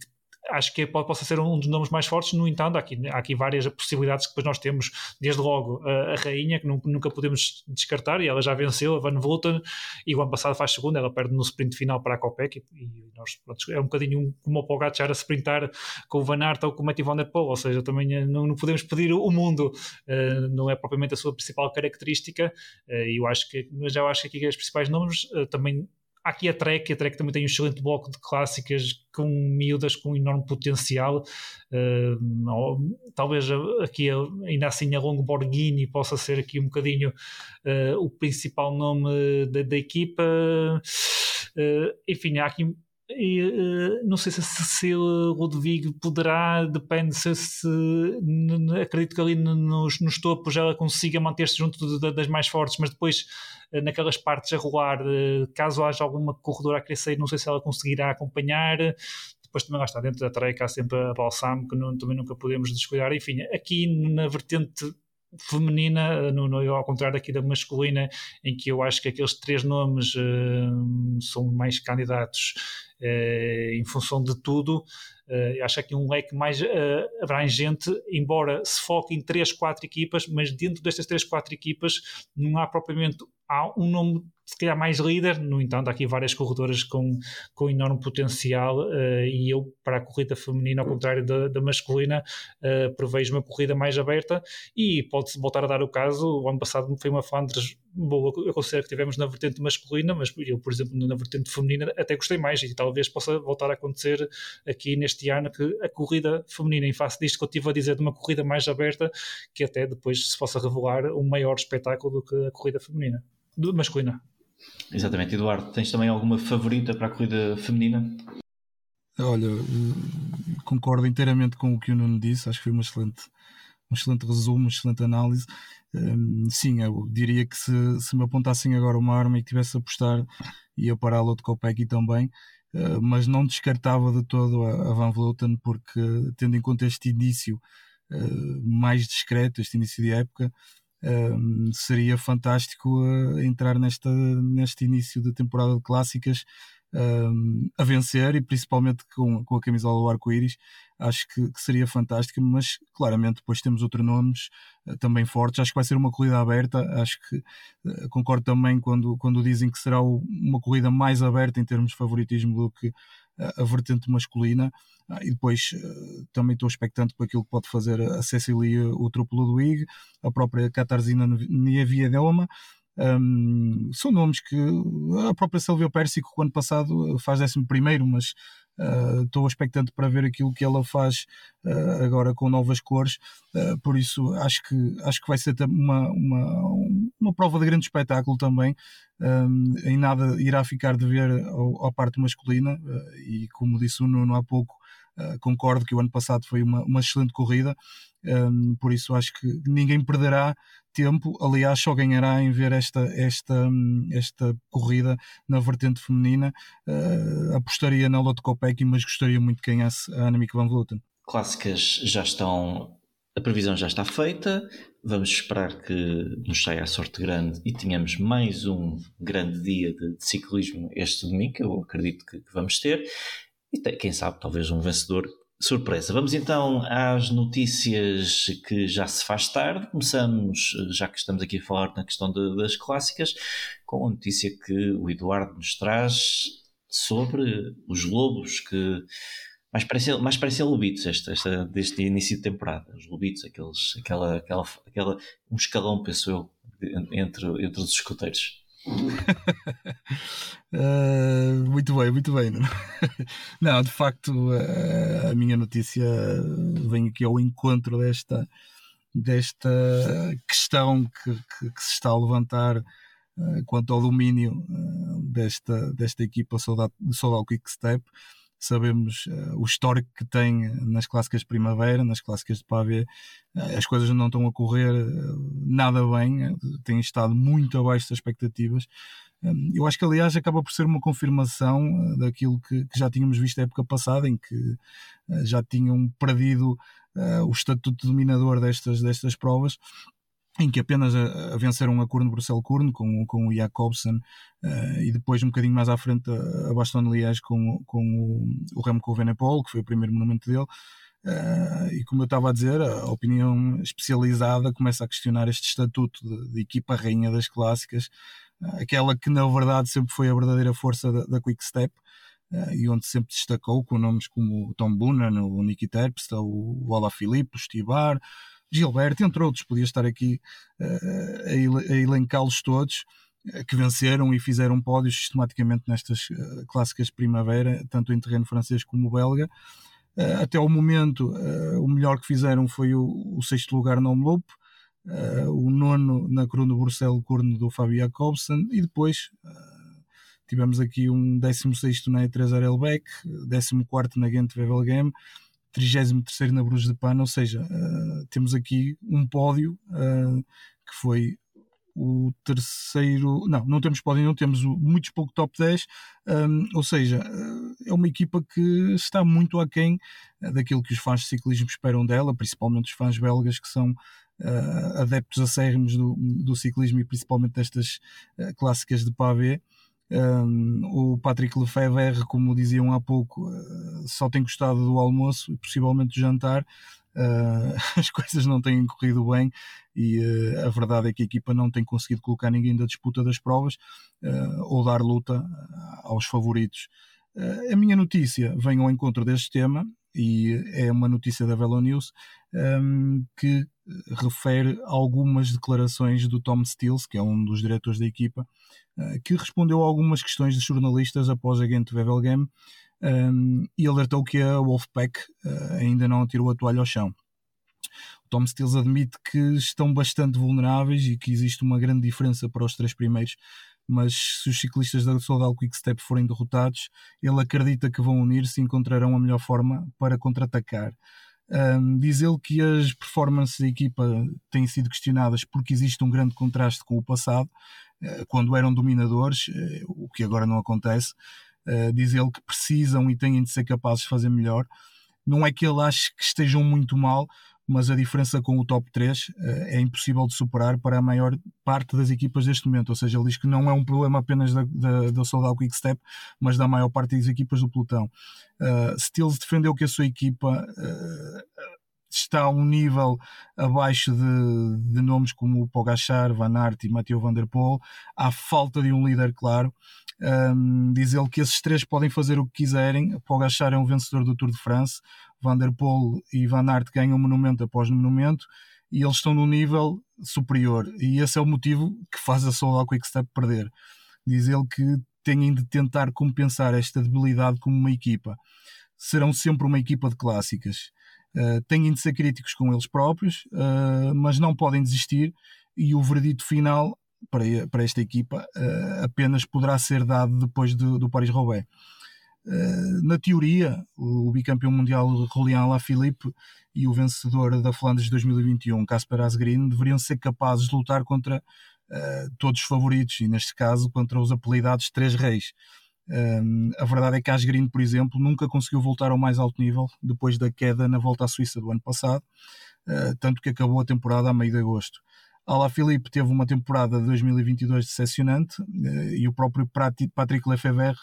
acho que pode, possa ser um dos nomes mais fortes. No entanto, há aqui, há aqui várias possibilidades que depois nós temos, desde logo a, a Rainha, que nunca, podemos descartar, e ela já venceu, a Van Vleuten, e o ano passado faz segunda, ela perde no sprint final para a Copec, e, e nós, pronto, é um bocadinho como o Pogacar a sprintar com o Van Aert ou com o Matthew Van Der Poel, ou seja, também eh, não, não podemos pedir o mundo, uh, não é propriamente a sua principal característica, uh, e eu acho que, já acho que aqui os principais nomes uh, também Há aqui a Trek, a Trek também tem um excelente bloco de clássicas com miúdas com um enorme potencial. Uh, talvez aqui, ainda assim, a Longborghini possa ser aqui um bocadinho uh, o principal nome da, da equipa. Uh, enfim, há aqui e, uh, não sei se Cecília Ludwig poderá, depende se, se acredito que ali nos, nos topos ela consiga manter-se junto de, das mais fortes, mas depois uh, naquelas partes a rolar, uh, caso haja alguma corredora a crescer, não sei se ela conseguirá acompanhar. Depois também lá está dentro da treca há sempre a Balsam, que não, também nunca podemos descuidar. Enfim, aqui na vertente feminina, no, no, ao contrário aqui da masculina, em que eu acho que aqueles três nomes uh, são mais candidatos uh, em função de tudo. Uh, acho que um leque mais abrangente, embora se foque em três, quatro equipas, mas dentro destas três, quatro equipas não há propriamente há um nome se calhar mais líder, no entanto há aqui várias corredoras com, com enorme potencial uh, e eu para a corrida feminina ao contrário da, da masculina uh, prevejo uma corrida mais aberta. E pode-se voltar a dar o caso, o ano passado foi uma Flandres boa, eu considero que tivemos na vertente masculina, mas eu por exemplo na vertente feminina até gostei mais e talvez possa voltar a acontecer aqui neste ano que a corrida feminina em face disto que eu estive a dizer de uma corrida mais aberta que até depois se possa revelar um maior espetáculo do que a corrida feminina masculina. Exatamente. Eduardo, tens também alguma favorita para a corrida feminina? Olha, concordo inteiramente com o que o Nuno disse, acho que foi uma excelente, um excelente resumo, uma excelente análise. Um, sim, eu diria que se, se me apontassem agora uma arma e tivesse a apostar, ia para a Lotto Kopecky também, uh, mas não descartava de todo a, a Van Vleuten, porque tendo em conta este início uh, mais discreto, este início de época, um, seria fantástico uh, entrar nesta, neste início de temporada de clássicas um, a vencer e principalmente com, com a camisola do arco-íris. Acho que, que, seria fantástico, mas claramente depois temos outros nomes uh, também fortes, acho que vai ser uma corrida aberta, acho que uh, concordo também quando, quando dizem que será o, uma corrida mais aberta em termos de favoritismo do que a vertente masculina. Ah, e depois uh, também estou expectante para aquilo que pode fazer a Cecilia, o truplo do IG, a própria Katarzyna Niewiadoma. Um, são nomes que a própria Silvia Pérsico, o ano passado, faz 11 primeiro, uh, estou expectante para ver aquilo que ela faz uh, agora com novas cores. Uh, por isso, acho que, acho que vai ser uma, uma, uma prova de grande espetáculo também. Em nada irá ficar de ver à parte masculina, e como disse o Nuno há pouco, Uh, concordo que o ano passado foi uma, uma excelente corrida, um, por isso acho que ninguém perderá tempo. Aliás, só ganhará em ver esta, esta, esta corrida na vertente feminina. Uh, apostaria na Lotte Kopecky, mas gostaria muito que ganhasse a Annemiek van Vleuten. Clássicas já estão. A previsão já está feita. Vamos esperar que nos saia a sorte grande e tenhamos mais um grande dia de, de ciclismo este domingo. Eu acredito que, que vamos ter. E tem, quem sabe, talvez um vencedor surpresa. Vamos então às notícias que já se faz tarde. Começamos, já que estamos aqui a falar na questão de, das clássicas, com a notícia que o Eduardo nos traz sobre os lobos que mais parecem, mais parecem lobitos esta, deste início de temporada. Os lobitos, aqueles, aquela, aquela, aquela, um escalão, penso eu, entre, entre os escuteiros uh, *laughs* muito bem, muito bem. *laughs* Não, de facto, uh, a minha notícia vem aqui ao encontro desta, desta questão que, que, que se está a levantar uh, quanto ao domínio desta, desta equipa Soldado, Soldado Quick Step sabemos uh, o histórico que tem nas clássicas de primavera, nas clássicas de pavê, uh, as coisas não estão a correr uh, nada bem, têm estado muito abaixo das expectativas. eu acho que, aliás, acaba por ser uma confirmação daquilo que, que, já tínhamos visto na época passada, em que já tinham perdido o estatuto dominador destas, destas provas em que apenas a, a venceram a Kurno Bruxelles Kurno com, com o Jacobsen uh, e depois um bocadinho mais à frente a, a Baston Liège com, com o, o Remco Evenepoel, que foi o primeiro monumento dele. Uh, e como eu estava a dizer, a opinião especializada começa a questionar este estatuto de, de equipa rainha das clássicas, uh, aquela que na verdade sempre foi a verdadeira força da, da Quick Step. Uh, e onde sempre destacou com nomes como Tom Boonen, o Nicky Terpstra, o, o Ala Filipe, o Stibar, Gilberto, entre outros, podia estar aqui uh, a, elencá-los todos, uh, que venceram e fizeram pódios sistematicamente nestas uh, clássicas de primavera, tanto em terreno francês como belga. até ao momento, o melhor que fizeram foi o, o sexto lugar no Omloop, o nono na Corona Bruxelles, corno do Fabio Jacobsen, e depois tivemos aqui um 16 na E3 Arelbeck, 14 na Gent Wevelgem, 33 na Bruges de Pana, ou seja, uh, temos aqui um pódio uh, que foi o terceiro. Não, não temos pódio, não temos muitos pouco top 10, um, ehm, ou seja, é uma equipa que está muito aquém daquilo que os fãs de ciclismo esperam dela, principalmente os fãs belgas que são uh, adeptos acérrimos do, do ciclismo e principalmente destas clássicas de pavé. Um, o Patrick Lefebvre, como diziam há pouco, uh, só tem gostado do almoço e possivelmente do jantar. Uh, *laughs* as coisas não têm corrido bem e uh, a verdade é que a equipa não tem conseguido colocar ninguém da disputa das provas ou dar luta aos favoritos. a minha notícia vem ao encontro deste tema e é uma notícia da Velo News um, que refere algumas declarações do Tom Stills, que é um dos diretores da equipa, uh, que respondeu a algumas questões de jornalistas após a Gent Wevelgem um, e alertou que a Wolfpack uh, ainda não tirou a toalha ao chão. Tom Stills admite que estão bastante vulneráveis e que existe uma grande diferença para os três primeiros, mas se os ciclistas da Soudal Quick Step forem derrotados, ele acredita que vão unir-se e encontrarão a melhor forma para contra-atacar. Um, diz ele que as performances da equipa têm sido questionadas porque existe um grande contraste com o passado, uh, quando eram dominadores, uh, o que agora não acontece. Uh, diz ele que precisam e têm de ser capazes de fazer melhor. Não é que ele ache que estejam muito mal, mas a diferença com o top 3 uh, eh, é impossível de superar para a maior parte das equipas deste momento. Ou seja, ele diz que não é um problema apenas da, da, da Soldal Quick Step, mas da maior parte das equipas do pelotão. Uh, Stills defendeu que a sua equipa uh, está a um nível abaixo de, de nomes como Pogachar, Van Aert e Mathieu Van Der Poel. Há falta de um líder claro. Um, diz ele que esses três podem fazer o que quiserem. Pogachar é um vencedor do Tour de France. Van der Poel e Van Aert ganham monumento após monumento e eles estão num nível superior. E esse é o motivo que faz a Soul Quickstep perder. Diz ele que têm de tentar compensar esta debilidade como uma equipa. Serão sempre uma equipa de clássicas. Uh, têm de ser críticos com eles próprios, uh, mas não podem desistir. E o verdito final para, para esta equipa uh, apenas poderá ser dado depois do, do Paris-Roubaix. Uh, na teoria, o bicampeão mundial Julian Alaphilippe e o vencedor da Flandres 2021, Casper Asgreen, deveriam ser capazes de lutar contra uh, todos os favoritos e, neste caso, contra os apelidados Três Reis. a verdade é que Asgreen, por exemplo, nunca conseguiu voltar ao mais alto nível depois da queda na volta à Suíça do ano passado, tanto que acabou a temporada a meio de agosto. Alaphilippe teve uma temporada de 2022 decepcionante eh, e o próprio Patrick Lefebvre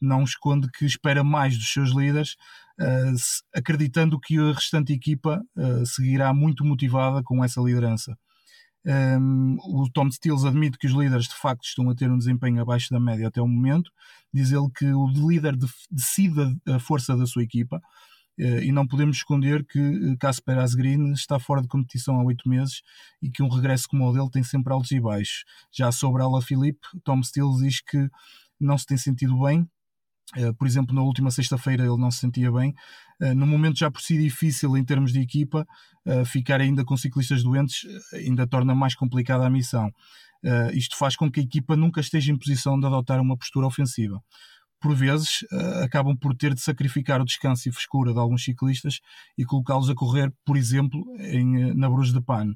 não esconde que espera mais dos seus líderes, eh, acreditando que a restante equipa eh, seguirá muito motivada com essa liderança. Um, o Tom Stills admite que os líderes de facto estão a ter um desempenho abaixo da média até o momento. Diz ele que o líder decide a força da sua equipa e não podemos esconder que eh, Casper Asgreen está fora de competição há oito meses e que um regresso como o dele tem sempre altos e baixos. Já sobre Ala Filipe, Tom Steele diz que não se tem sentido bem. Eh, por exemplo, na última sexta-feira ele não se sentia bem. no momento já por si difícil em termos de equipa, ficar ainda com ciclistas doentes ainda torna mais complicada a missão. isto faz com que a equipa nunca esteja em posição de adotar uma postura ofensiva por vezes uh, acabam por ter de sacrificar o descanso e frescura de alguns ciclistas e colocá-los a correr, por exemplo, em, eh, na Bruges de Pan.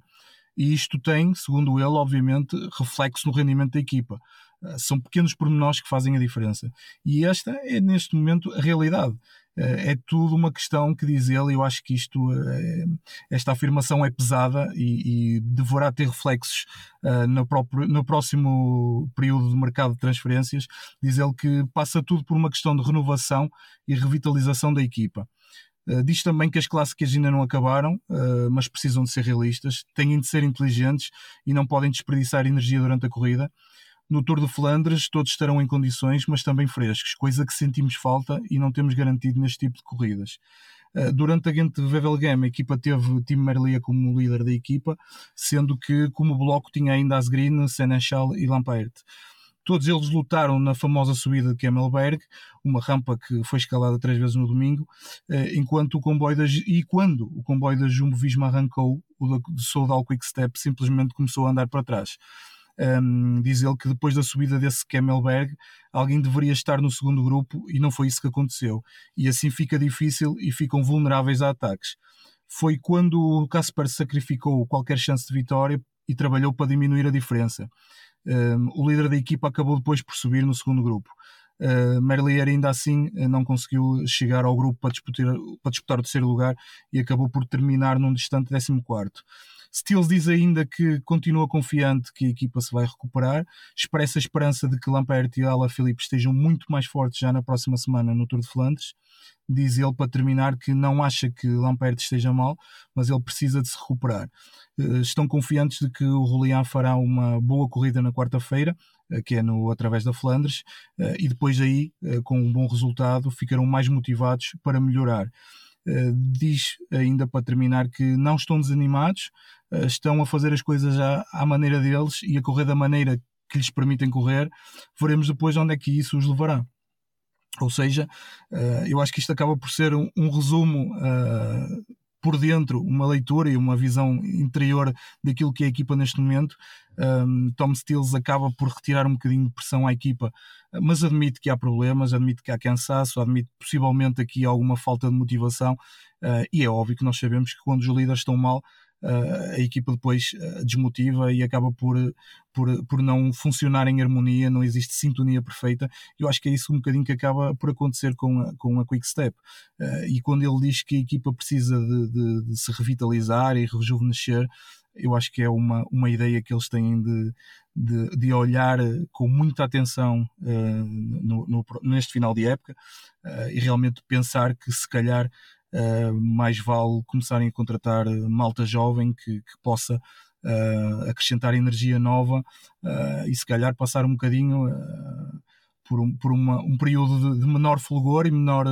E isto tem, segundo ele, obviamente, reflexo no rendimento da equipa. Uh, são pequenos pormenores que fazem a diferença. E esta é, neste momento, a realidade. Eh, é tudo uma questão que diz ele, eu acho que isto, eh, esta afirmação é pesada e, e deverá ter reflexos uh, no, próprio, no próximo período de mercado de transferências. Diz ele que passa tudo por uma questão de renovação e revitalização da equipa. Diz também que as clássicas ainda não acabaram, mas precisam de ser realistas, têm de ser inteligentes e não podem desperdiçar energia durante a corrida no Tour de Flandres todos estarão em condições, mas também frescos, coisa que sentimos falta e não temos garantido neste tipo de corridas. Uh, durante a Gente Wevelgem, a equipa teve Tim Merlia como líder da equipa, sendo que como bloco tinha ainda Asgreen, Senechal e Lampert. Todos eles lutaram na famosa subida de Kemmelberg, uma rampa que foi escalada três vezes no domingo, uh, enquanto o comboio da, e quando o comboio da Jumbo Visma arrancou, o da Soudal Quick Step simplesmente começou a andar para trás. Um, diz ele que depois da subida desse Kemmelberg, alguém deveria estar no segundo grupo e não foi isso que aconteceu. E assim fica difícil e ficam vulneráveis a ataques. Foi quando o Casper sacrificou qualquer chance de vitória e trabalhou para diminuir a diferença. Um, o líder da equipa acabou depois por subir no segundo grupo. Uh, Merlier ainda assim não conseguiu chegar ao grupo para disputar, para disputar o terceiro lugar e acabou por terminar num distante 14 quarto. Stills diz ainda que continua confiante que a equipa se vai recuperar, expressa a esperança de que Lampert e Ala Filipe estejam muito mais fortes já na próxima semana no Tour de Flandres. Diz ele para terminar que não acha que Lampert esteja mal, mas ele precisa de se recuperar. Eh, estão confiantes de que o Rolian fará uma boa corrida na quarta-feira, eh, que é no através da Flandres, eh, e depois aí, com um bom resultado, ficarão mais motivados para melhorar. Diz ainda para terminar que não estão desanimados, eh, estão a fazer as coisas à, à maneira deles e a correr da maneira que lhes permitem correr, veremos depois onde é que isso os levará. Ou seja, uh, eu acho que isto acaba por ser um, um resumo por dentro, uma leitura e uma visão interior daquilo que é a equipa neste momento. Tom Stills acaba por retirar um bocadinho de pressão à equipa, mas admite que há problemas, admite que há cansaço, admite possivelmente aqui alguma falta de motivação. Uh, e é óbvio que nós sabemos que quando os líderes estão mal, a equipa depois desmotiva e acaba por, por, por não funcionar em harmonia, não existe sintonia perfeita. Eu acho que é isso um bocadinho que acaba por acontecer com a, com a Quick Step. E quando ele diz que a equipa precisa de, de, de se revitalizar e rejuvenescer, eu acho que é uma, uma ideia que eles têm de, de, de olhar com muita atenção uh, no, no, neste final de época uh, e realmente pensar que se calhar mais vale começarem a contratar malta jovem que, que possa acrescentar energia nova e se calhar passar um bocadinho por, um, por uma, um período de, de menor fulgor e menor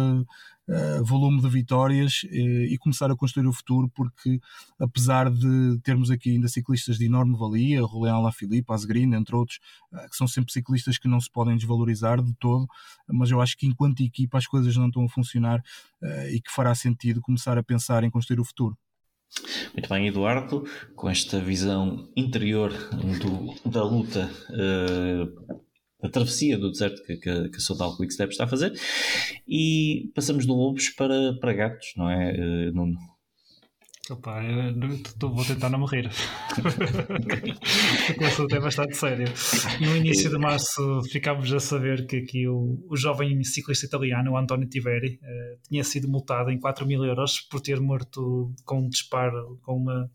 uh, volume de vitórias uh, e começar a construir o futuro, porque apesar de termos aqui ainda ciclistas de enorme valia, Roland Lafilippe, Asgreen, entre outros, uh, que são sempre ciclistas que não se podem desvalorizar de todo, mas eu acho que enquanto equipa as coisas não estão a funcionar e que fará sentido começar a pensar em construir o futuro. Muito bem, Eduardo, com esta visão interior do, da luta a travessia do deserto que, que, que a Soudal Quickstep está a fazer e passamos de lobos para, para gatos, não é, eh? Opa, eu vou tentar não morrer. o assunto é bastante sério. No início de março ficámos a saber que aqui o, o jovem ciclista italiano, o António Tiveri, eh, tinha sido multado em 4 mil euros por ter morto com um disparo, com uma,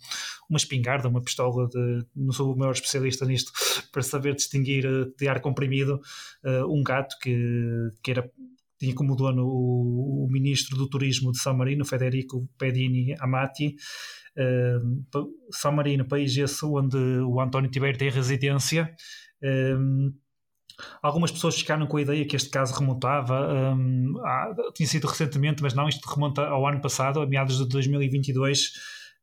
uma espingarda, uma pistola. De, não sou o maior especialista nisto, para saber distinguir eh, de ar comprimido eh, um gato que, que era tinha como dono o, o, ministro do Turismo de São Marino, Federico Pedini Amati. Uh, São Marino, país esse onde o António Tibério tem residência. Uh, algumas pessoas ficaram com a ideia que este caso remontava, um, a, tinha sido recentemente, mas não, isto remonta ao ano passado, a meados de 2022.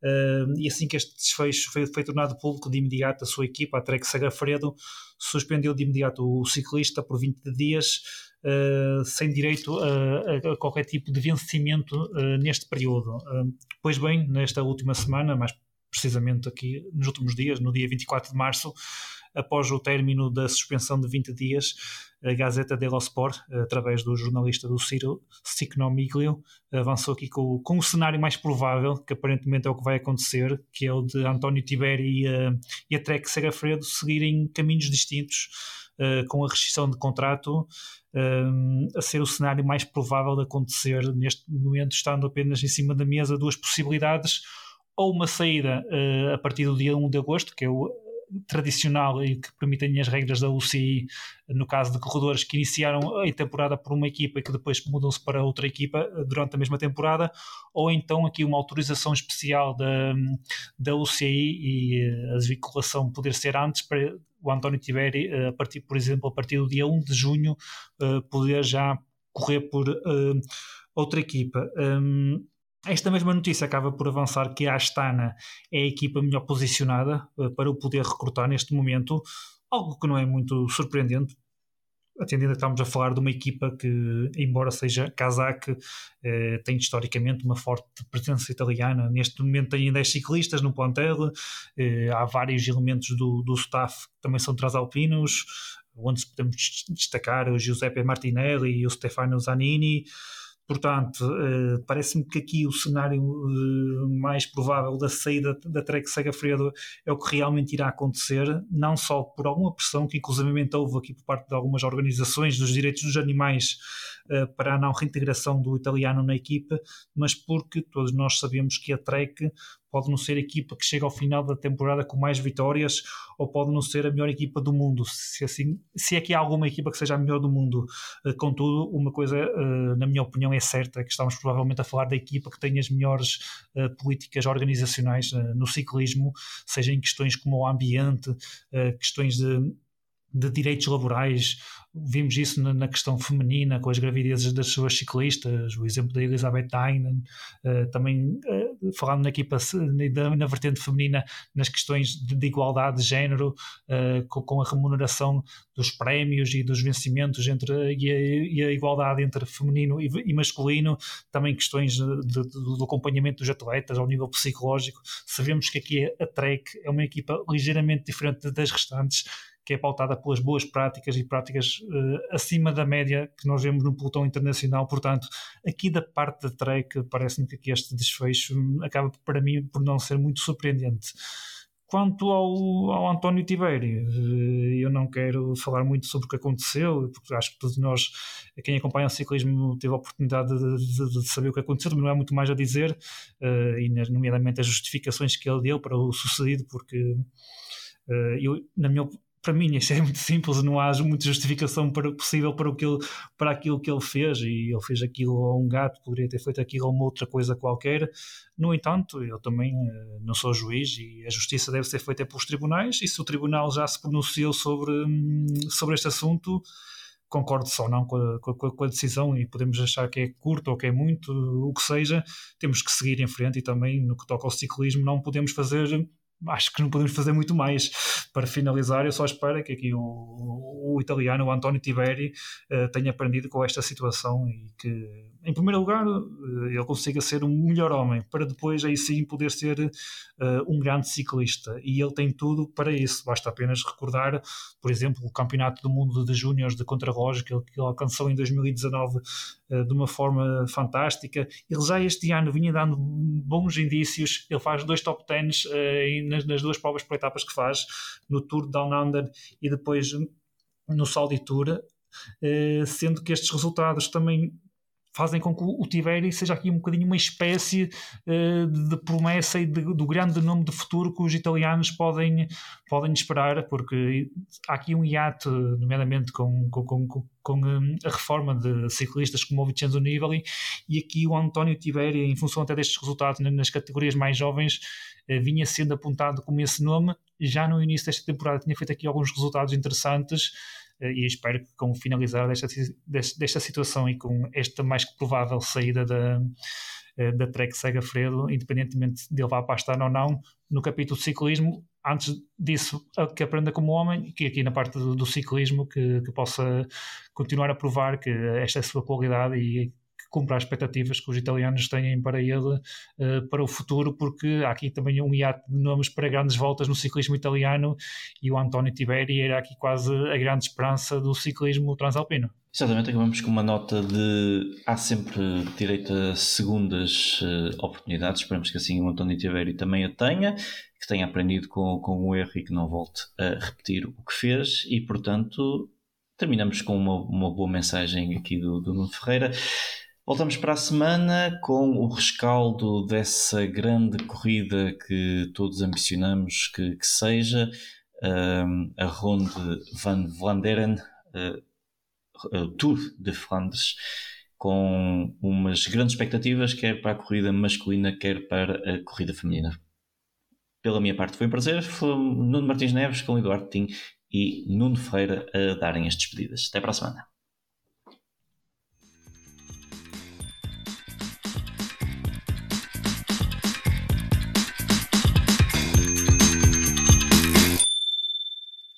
Uh, e assim que este desfecho foi, foi, tornado público, de imediato a sua equipa, a Trek Sagafredo, suspendeu de imediato o ciclista por 20 dias, uh, sem direito a, a, qualquer tipo de vencimento uh, neste período. Uh, pois bem, nesta última semana, mais precisamente aqui nos últimos dias, no dia 24 de março, após o término da suspensão de 20 dias, a Gazeta dello Sport, através do jornalista do Ciro Cicnomiglio, avançou aqui com, com o cenário mais provável, que aparentemente é o que vai acontecer, que é o de António Tiberi e a, e a Trek Segafredo seguirem caminhos distintos uh, com a rescisão de contrato um, a ser o cenário mais provável de acontecer neste momento, estando apenas em cima da mesa duas possibilidades, ou uma saída uh, a partir do dia 1 de agosto, que é o tradicional e que permitem as regras da UCI, no caso de corredores que iniciaram a temporada por uma equipa e que depois mudam-se para outra equipa durante a mesma temporada, ou então aqui uma autorização especial da, da UCI e a desvinculação poder ser antes para o António Tiberi, eh, a partir, por exemplo, a partir do dia 1 de junho, eh, poder já correr por eh, outra equipa. Hum, esta mesma notícia acaba por avançar que a Astana é a equipa melhor posicionada para o poder recrutar neste momento, algo que não é muito surpreendente, atendendo a estamos a falar de uma equipa que, embora seja Kazakh, eh, tem historicamente uma forte presença italiana. Neste momento tem 10 ciclistas no plantel, eh, há vários elementos do, do staff que também são transalpinos, onde podemos destacar o Giuseppe Martinelli e o Stefano Zanini. Portanto, uh, parece-me que aqui o cenário uh, mais provável da saída da Trek Segafredo é o que realmente irá acontecer, não só por alguma pressão que inclusivamente houve aqui por parte de algumas organizações dos direitos dos animais para a não reintegração do italiano na equipa, mas porque todos nós sabemos que a Trek pode não ser a equipa que chega ao final da temporada com mais vitórias ou pode não ser a melhor equipa do mundo, se, assim, se é que há alguma equipa que seja a melhor do mundo. Uh, contudo, uma coisa, uh, na minha opinião, é certa, é que estamos provavelmente a falar da equipa que tem as melhores políticas organizacionais no ciclismo, seja em questões como o ambiente, questões de de direitos laborais. Vimos isso na, questão feminina, com as gravidezes das suas ciclistas, o exemplo da Elizabeth Dynan, uh, também uh, falando na equipa, na, na, vertente feminina, nas questões de, de igualdade de género, uh, com, a remuneração dos prémios e dos vencimentos entre, e, a, e a igualdade entre feminino e, e masculino, também questões de, de, do acompanhamento dos atletas ao nível psicológico. Sabemos que aqui a Trek é uma equipa ligeiramente diferente das restantes que é pautada pelas boas práticas e práticas uh, acima da média que nós vemos no pelotão internacional. Portanto, aqui da parte da Trek, parece-me que aqui este desfecho acaba para mim por não ser muito surpreendente. Quanto ao, ao António Tiberi, eh, eu não quero falar muito sobre o que aconteceu, porque acho que todos nós, quem acompanha o ciclismo, teve a oportunidade de, de, de saber o que aconteceu, mas não há muito mais a dizer, uh, e nomeadamente as justificações que ele deu para o sucedido, porque uh, eu, na minha para mim isso é muito simples, não há muita justificação para, possível para, o que ele, para aquilo que ele fez e ele fez aquilo a um gato, poderia ter feito aquilo a uma outra coisa qualquer. No entanto, eu também uh, não sou juiz e a justiça deve ser feita pelos tribunais e se o tribunal já se pronunciou sobre, um, sobre este assunto, concordo só não com a, com, a, com a, decisão e podemos achar que é curto ou que é muito, o que seja, temos que seguir em frente e também no que toca ao ciclismo não podemos fazer acho que não podemos fazer muito mais. Para finalizar, eu só espero que aqui o, o italiano, o António Tiberi, uh, tenha aprendido com esta situação e que, em primeiro lugar, uh, ele consiga ser um melhor homem, para depois aí sim poder ser uh, um grande ciclista. E ele tem tudo para isso. Basta apenas recordar, por exemplo, o Campeonato do Mundo de Júniores de Contrarrelógio que que ele alcançou em 2019 de uma forma fantástica. Ele já este ano vinha dando bons indícios. Ele faz dois top tens nas, nas, duas provas por etapas que faz, no Tour Down Under e depois no Saudi Tour, eh, sendo que estes resultados também fazem com que o Tiberi seja aqui um bocadinho uma espécie uh, de promessa e de, do grande nome de futuro que os italianos podem, podem esperar, porque há aqui um hiato, nomeadamente com, com, com, com um, a reforma de ciclistas como o Vincenzo Nibali, e aqui o António Tiberi, em função até destes resultados nas categorias mais jovens, uh, vinha sendo apontado como esse nome, já no início desta temporada tinha feito aqui alguns resultados interessantes, e espero que com o finalizar desta, desta situação e com esta mais que provável saída da, eh, da Trek Segafredo, independentemente de ele vá para ou não, no capítulo de ciclismo, antes disso que aprenda como homem, que aqui na parte do, do ciclismo que, que, possa continuar a provar que esta é a sua qualidade e cumpra as expectativas que os italianos têm para ele uh, para o futuro, porque há aqui também um hiato de nomes para grandes voltas no ciclismo italiano e o António Tiberi era aqui quase a grande esperança do ciclismo transalpino. Exatamente, acabamos com uma nota de há sempre direito a segundas uh, oportunidades, esperamos que assim o António Tiberi também a tenha, que tenha aprendido com, com o erro e que não volte a repetir o que fez e portanto terminamos com uma, uma boa mensagem aqui do, do Nuno Ferreira. Voltamos para a semana com o rescaldo dessa grande corrida que todos ambicionamos que, que seja um, a Ronde van Vlaanderen, uh, Tour de Flandres, com umas grandes expectativas, quer para a corrida masculina, quer para a corrida feminina. Pela minha parte foi um prazer, foi Nuno Martins Neves com Eduardo Tim e Nuno Ferreira a darem as despedidas. Até para a semana.